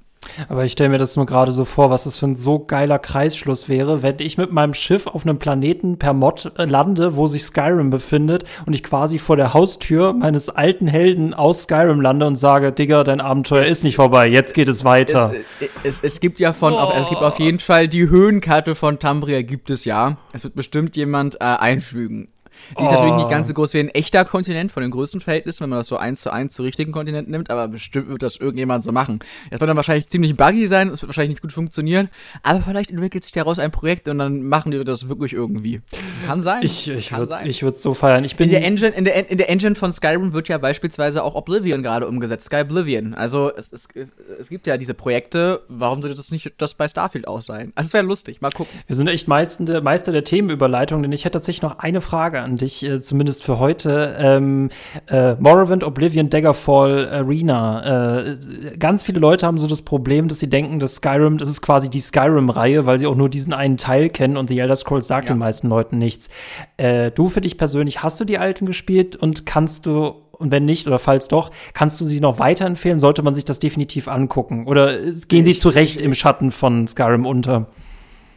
Aber ich stelle mir das nur gerade so vor, was das für ein so geiler Kreisschluss wäre, wenn ich mit meinem Schiff auf einem Planeten per Mod äh, lande, wo sich Skyrim befindet und ich quasi vor der Haustür meines alten Helden aus Skyrim lande und sage, Digga, dein Abenteuer es, ist nicht vorbei, jetzt geht es weiter. Es, es, es gibt ja von, oh. auf, es gibt auf jeden Fall die Höhenkarte von Tambria gibt es ja. Es wird bestimmt jemand äh, einfügen. Die ist oh. natürlich nicht ganz so groß wie ein echter Kontinent von den größten Verhältnissen, wenn man das so eins zu eins zu richtigen Kontinenten nimmt, aber bestimmt wird das irgendjemand so machen. Das wird dann wahrscheinlich ziemlich buggy sein, es wird wahrscheinlich nicht gut funktionieren, aber vielleicht entwickelt sich daraus ein Projekt und dann machen die das wirklich irgendwie. Kann sein. Ich, ich würde es so feiern. Ich bin in, der Engine, in, der, in der Engine von Skyrim wird ja beispielsweise auch Oblivion gerade umgesetzt, Sky Oblivion. Also es, es, es gibt ja diese Projekte, warum sollte das nicht das bei Starfield auch sein? Also es wäre lustig, mal gucken. Wir sind echt Meister, Meister der Themenüberleitung, denn ich hätte tatsächlich noch eine Frage an dich, äh, zumindest für heute. Ähm, äh, Morrowind, Oblivion, Daggerfall, Arena. Äh, ganz viele Leute haben so das Problem, dass sie denken, dass Skyrim, das ist quasi die Skyrim-Reihe, weil sie auch nur diesen einen Teil kennen und The Elder Scrolls sagt ja. den meisten Leuten nichts. Äh, du für dich persönlich, hast du die alten gespielt und kannst du und wenn nicht, oder falls doch, kannst du sie noch weiterempfehlen? Sollte man sich das definitiv angucken? Oder gehen sie zurecht im Schatten von Skyrim unter?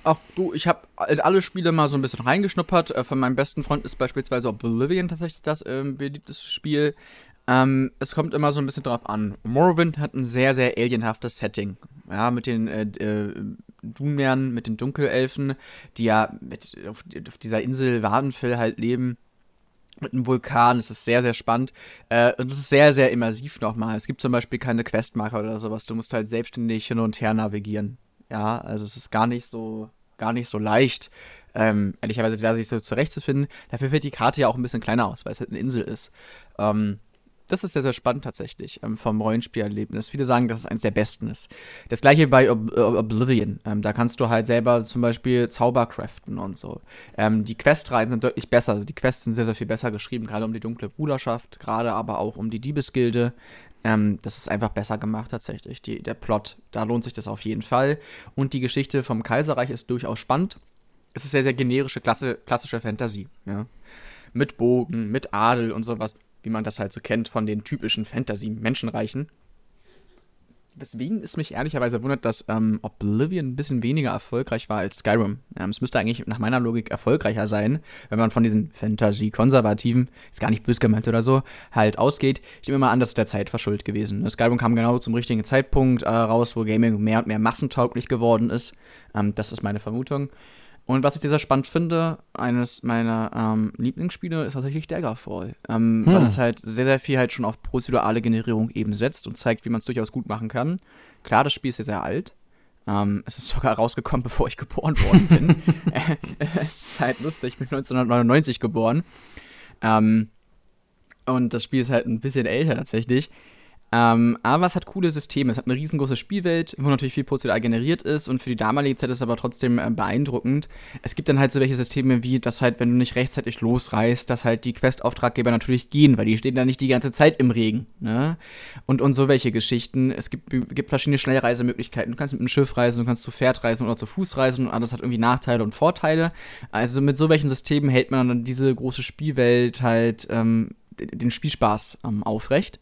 Ach du, ich habe in alle Spiele mal so ein bisschen reingeschnuppert. Äh, von meinem besten Freund ist beispielsweise Oblivion tatsächlich das ähm, beliebteste Spiel. Ähm, es kommt immer so ein bisschen drauf an. Morrowind hat ein sehr, sehr alienhaftes Setting. Ja, mit den äh, äh, Dunmähren, mit den Dunkelelfen, die ja mit, auf, auf dieser Insel Wadenfell halt leben mit einem Vulkan. Es ist sehr, sehr spannend. Äh, und es ist sehr, sehr immersiv nochmal. Es gibt zum Beispiel keine Questmarker oder sowas. Du musst halt selbstständig hin und her navigieren. Ja, also es ist gar nicht so, gar nicht so leicht. Ähm, ehrlicherweise da sich so zurechtzufinden. Dafür wird die Karte ja auch ein bisschen kleiner aus, weil es halt eine Insel ist. Ähm, das ist sehr, sehr spannend tatsächlich ähm, vom Rollenspielerlebnis. Viele sagen, dass es eines der besten ist. Das gleiche bei Ob Oblivion. Ähm, da kannst du halt selber zum Beispiel Zauber craften und so. Ähm, die Questreihen sind deutlich besser. Also die Quests sind sehr, sehr viel besser geschrieben, gerade um die dunkle Bruderschaft, gerade aber auch um die Diebesgilde. Ähm, das ist einfach besser gemacht tatsächlich. Die, der Plot, da lohnt sich das auf jeden Fall. Und die Geschichte vom Kaiserreich ist durchaus spannend. Es ist sehr, sehr generische, klasse, klassische Fantasie. Ja? Mit Bogen, mit Adel und sowas wie man das halt so kennt von den typischen Fantasy-Menschenreichen. Weswegen es mich ehrlicherweise wundert, dass ähm, Oblivion ein bisschen weniger erfolgreich war als Skyrim. Ähm, es müsste eigentlich nach meiner Logik erfolgreicher sein, wenn man von diesen Fantasy-Konservativen, ist gar nicht bös gemeint oder so, halt ausgeht. Ich nehme mal an, das ist der Zeit verschuldet gewesen. Skyrim kam genau zum richtigen Zeitpunkt äh, raus, wo Gaming mehr und mehr massentauglich geworden ist. Ähm, das ist meine Vermutung. Und was ich sehr spannend finde, eines meiner ähm, Lieblingsspiele ist tatsächlich Daggerfall. Ähm, hm. Weil es halt sehr, sehr viel halt schon auf prozedurale Generierung eben setzt und zeigt, wie man es durchaus gut machen kann. Klar, das Spiel ist sehr, sehr alt. Ähm, es ist sogar rausgekommen, bevor ich geboren worden bin. es ist halt lustig, ich bin 1999 geboren. Ähm, und das Spiel ist halt ein bisschen älter tatsächlich. Ähm, aber es hat coole Systeme. Es hat eine riesengroße Spielwelt, wo natürlich viel prozedural generiert ist und für die damalige Zeit ist es aber trotzdem äh, beeindruckend. Es gibt dann halt so welche Systeme wie, dass halt, wenn du nicht rechtzeitig losreißt, dass halt die Questauftraggeber natürlich gehen, weil die stehen da nicht die ganze Zeit im Regen. Ne? Und, und so welche Geschichten. Es gibt, gibt verschiedene Schnellreisemöglichkeiten. Du kannst mit einem Schiff reisen, du kannst zu Pferd reisen oder zu Fuß reisen und alles hat irgendwie Nachteile und Vorteile. Also mit so welchen Systemen hält man dann diese große Spielwelt halt ähm, den Spielspaß ähm, aufrecht.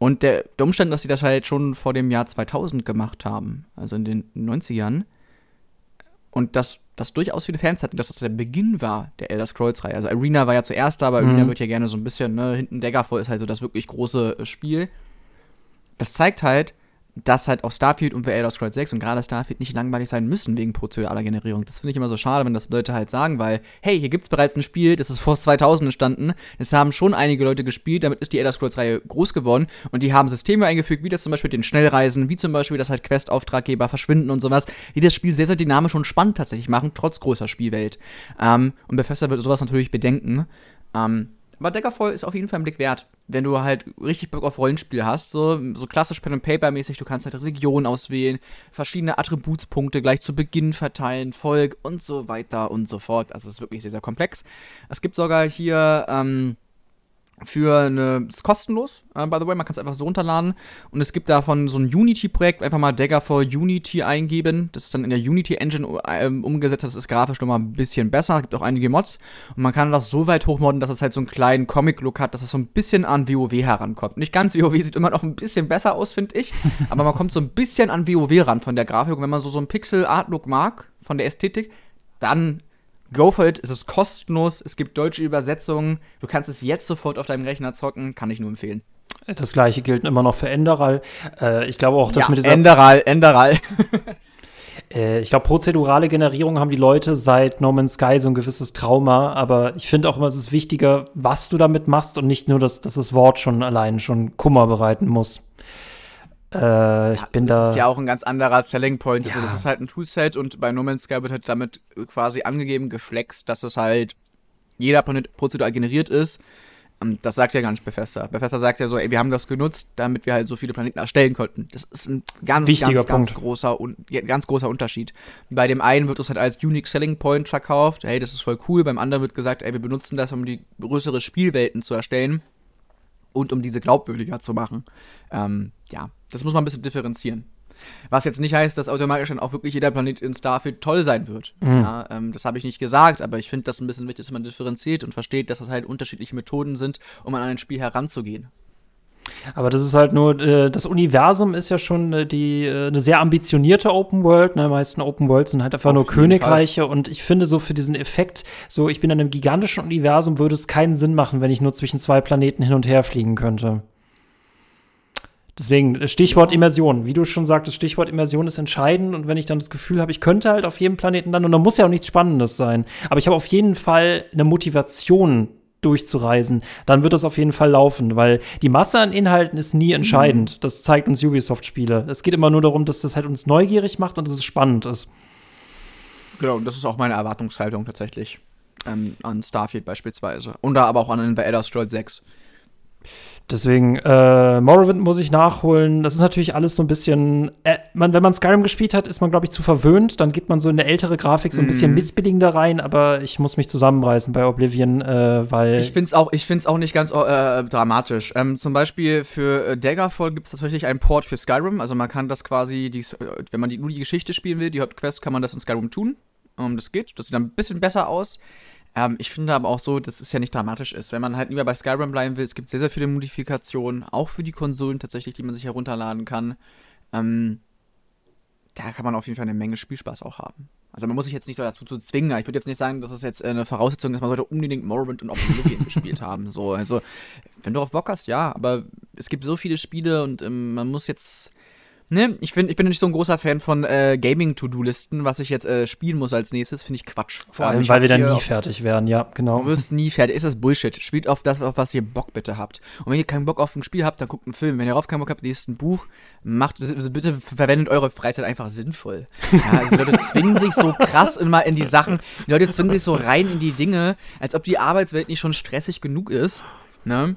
Und der, der Umstand, dass sie das halt schon vor dem Jahr 2000 gemacht haben, also in den 90ern, und dass das durchaus viele Fans hatten, dass das der Beginn war der Elder Scrolls-Reihe. Also Arena war ja zuerst da, aber mhm. Arena wird ja gerne so ein bisschen, ne, hinten Daggerfall ist halt so das wirklich große Spiel. Das zeigt halt, dass halt auch Starfield und The Elder Scrolls 6 und gerade Starfield nicht langweilig sein müssen wegen prozeduraler Generierung. Das finde ich immer so schade, wenn das Leute halt sagen, weil, hey, hier gibt es bereits ein Spiel, das ist vor 2000 entstanden, das haben schon einige Leute gespielt, damit ist die Elder Scrolls-Reihe groß geworden und die haben Systeme eingefügt, wie das zum Beispiel den Schnellreisen, wie zum Beispiel, dass halt Quest-Auftraggeber verschwinden und sowas, die das Spiel sehr, sehr dynamisch und spannend tatsächlich machen, trotz großer Spielwelt. Ähm, und Bethesda wird sowas natürlich bedenken. Ähm, aber Daggerfall ist auf jeden Fall ein Blick wert, wenn du halt richtig Bock auf Rollenspiel hast. So, so klassisch Pen and Paper mäßig, du kannst halt Regionen auswählen, verschiedene Attributspunkte gleich zu Beginn verteilen, Volk und so weiter und so fort. Also es ist wirklich sehr, sehr komplex. Es gibt sogar hier ähm, für eine, ist kostenlos, uh, by the way, man kann es einfach so runterladen. Und es gibt davon so ein Unity-Projekt, einfach mal Dagger for Unity eingeben. Das ist dann in der Unity-Engine äh, umgesetzt, das ist grafisch nochmal ein bisschen besser. Es gibt auch einige Mods. Und man kann das so weit hochmodden, dass es halt so einen kleinen Comic-Look hat, dass es so ein bisschen an WoW herankommt. Nicht ganz, WoW sieht immer noch ein bisschen besser aus, finde ich. aber man kommt so ein bisschen an WoW ran von der Grafik. Und wenn man so, so einen Pixel-Art-Look mag, von der Ästhetik, dann Go for it, es ist kostenlos, es gibt deutsche Übersetzungen, du kannst es jetzt sofort auf deinem Rechner zocken, kann ich nur empfehlen. Das gleiche gilt immer noch für Enderal. Äh, ich glaube auch, dass ja, mit dieser. Enderal, Enderal. äh, ich glaube, prozedurale Generierung haben die Leute seit No Man's Sky so ein gewisses Trauma, aber ich finde auch immer, es ist wichtiger, was du damit machst und nicht nur, dass, dass das Wort schon allein schon Kummer bereiten muss. Äh, ich ja, bin das da. Das ist ja auch ein ganz anderer Selling Point. Ja. Also, das ist halt ein Toolset und bei No Man's Sky wird halt damit quasi angegeben, geflext, dass es halt jeder Planet prozedural generiert ist. Und das sagt ja gar nicht Bethesda. Bethesda sagt ja so, ey, wir haben das genutzt, damit wir halt so viele Planeten erstellen konnten. Das ist ein ganz, Wichtiger ganz, ganz großer, ganz großer Unterschied. Bei dem einen wird es halt als Unique Selling Point verkauft. Hey, das ist voll cool. Beim anderen wird gesagt, ey, wir benutzen das, um die größere Spielwelten zu erstellen und um diese glaubwürdiger zu machen. Ähm, ja, das muss man ein bisschen differenzieren. Was jetzt nicht heißt, dass automatisch dann auch wirklich jeder Planet in Starfield toll sein wird. Mhm. Ja, ähm, das habe ich nicht gesagt, aber ich finde das ein bisschen wichtig, dass man differenziert und versteht, dass das halt unterschiedliche Methoden sind, um an ein Spiel heranzugehen. Aber das ist halt nur, äh, das Universum ist ja schon äh, die, äh, eine sehr ambitionierte Open World. Ne? Die meisten Open Worlds sind halt einfach Auf nur Königreiche. Fall. Und ich finde so für diesen Effekt, so ich bin in einem gigantischen Universum, würde es keinen Sinn machen, wenn ich nur zwischen zwei Planeten hin und her fliegen könnte. Deswegen, äh, Stichwort Immersion. Wie du schon sagtest, Stichwort Immersion ist entscheidend. Und wenn ich dann das Gefühl habe, ich könnte halt auf jedem Planeten dann, und da muss ja auch nichts Spannendes sein, aber ich habe auf jeden Fall eine Motivation, durchzureisen, dann wird das auf jeden Fall laufen, weil die Masse an Inhalten ist nie entscheidend. Mhm. Das zeigt uns Ubisoft-Spiele. Es geht immer nur darum, dass das halt uns neugierig macht und dass es spannend ist. Genau, und das ist auch meine Erwartungshaltung tatsächlich ähm, an Starfield beispielsweise. Und da aber auch an The Elder Scrolls 6. Deswegen, äh, Morrowind muss ich nachholen. Das ist natürlich alles so ein bisschen. Äh, man, wenn man Skyrim gespielt hat, ist man, glaube ich, zu verwöhnt. Dann geht man so in eine ältere Grafik so ein bisschen mm. missbilligender rein, aber ich muss mich zusammenreißen bei Oblivion, äh, weil. Ich finde es auch, auch nicht ganz äh, dramatisch. Ähm, zum Beispiel für äh, Daggerfall gibt es tatsächlich einen Port für Skyrim. Also man kann das quasi, die, wenn man die, nur die Geschichte spielen will, die Hauptquest, kann man das in Skyrim tun. Um, das geht. Das sieht dann ein bisschen besser aus. Ähm, ich finde aber auch so, dass es ja nicht dramatisch ist. Wenn man halt lieber bei Skyrim bleiben will, es gibt sehr, sehr viele Modifikationen, auch für die Konsolen tatsächlich, die man sich herunterladen kann. Ähm, da kann man auf jeden Fall eine Menge Spielspaß auch haben. Also man muss sich jetzt nicht so dazu zu zwingen. Ich würde jetzt nicht sagen, dass es jetzt eine Voraussetzung ist, man sollte unbedingt Morrowind und Oblivion gespielt haben. So, also wenn du auf Bock hast, ja, aber es gibt so viele Spiele und ähm, man muss jetzt Ne, ich, find, ich bin nicht so ein großer Fan von äh, Gaming-To-Do-Listen, was ich jetzt äh, spielen muss als nächstes, finde ich Quatsch. Vor allem, weil wir dann nie fertig werden, ja, genau. Du wirst nie fertig, ist das Bullshit. Spielt auf das, auf was ihr Bock bitte habt. Und wenn ihr keinen Bock auf ein Spiel habt, dann guckt einen Film. Wenn ihr darauf keinen Bock habt, lest ein Buch. Macht, bitte verwendet eure Freizeit einfach sinnvoll. Ja, also die Leute zwingen sich so krass immer in die Sachen, die Leute zwingen sich so rein in die Dinge, als ob die Arbeitswelt nicht schon stressig genug ist. Ne?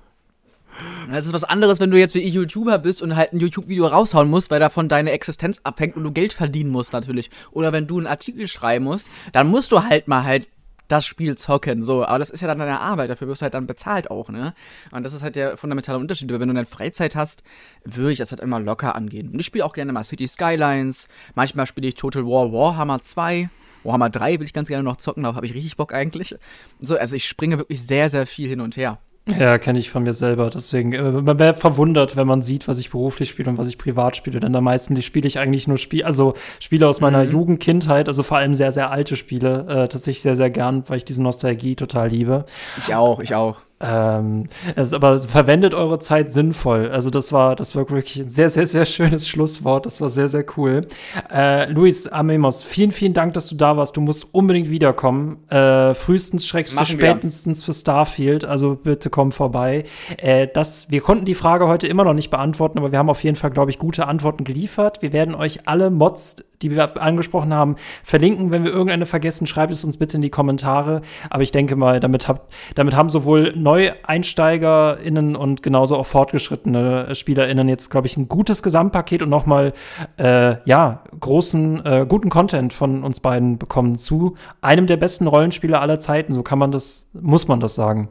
Das ist was anderes, wenn du jetzt wie YouTuber bist und halt ein YouTube-Video raushauen musst, weil davon deine Existenz abhängt und du Geld verdienen musst natürlich. Oder wenn du einen Artikel schreiben musst, dann musst du halt mal halt das Spiel zocken, so. Aber das ist ja dann deine Arbeit, dafür wirst du halt dann bezahlt auch, ne? Und das ist halt der fundamentale Unterschied. Aber wenn du dann Freizeit hast, würde ich das halt immer locker angehen. Und ich spiele auch gerne mal City Skylines. Manchmal spiele ich Total War Warhammer 2. Warhammer 3 will ich ganz gerne noch zocken, darauf habe ich richtig Bock eigentlich. So, also ich springe wirklich sehr, sehr viel hin und her. Ja, kenne ich von mir selber. Deswegen, äh, man wäre verwundert, wenn man sieht, was ich beruflich spiele und was ich privat spiele. Denn am meisten spiele ich eigentlich nur Spiele, also Spiele aus meiner mhm. Jugend, Kindheit, also vor allem sehr, sehr alte Spiele, äh, tatsächlich sehr, sehr gern, weil ich diese Nostalgie total liebe. Ich auch, ich auch. Ähm, also, aber verwendet eure Zeit sinnvoll. Also das war, das war wirklich ein sehr, sehr, sehr schönes Schlusswort. Das war sehr, sehr cool. Äh, Luis Amemos, vielen, vielen Dank, dass du da warst. Du musst unbedingt wiederkommen. Äh, frühestens, schreckst spätestens für Starfield. Also bitte komm vorbei. Äh, das, wir konnten die Frage heute immer noch nicht beantworten, aber wir haben auf jeden Fall, glaube ich, gute Antworten geliefert. Wir werden euch alle Mods die wir angesprochen haben, verlinken. Wenn wir irgendeine vergessen, schreibt es uns bitte in die Kommentare. Aber ich denke mal, damit, hab, damit haben sowohl NeueinsteigerInnen und genauso auch fortgeschrittene SpielerInnen jetzt, glaube ich, ein gutes Gesamtpaket und nochmal, äh, ja, großen, äh, guten Content von uns beiden bekommen zu einem der besten Rollenspieler aller Zeiten. So kann man das, muss man das sagen.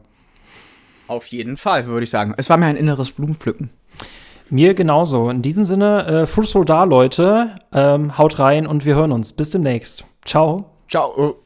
Auf jeden Fall, würde ich sagen. Es war mir ein inneres Blumenpflücken. Mir genauso. In diesem Sinne, äh, Full da, Leute. Ähm, haut rein und wir hören uns. Bis demnächst. Ciao. Ciao.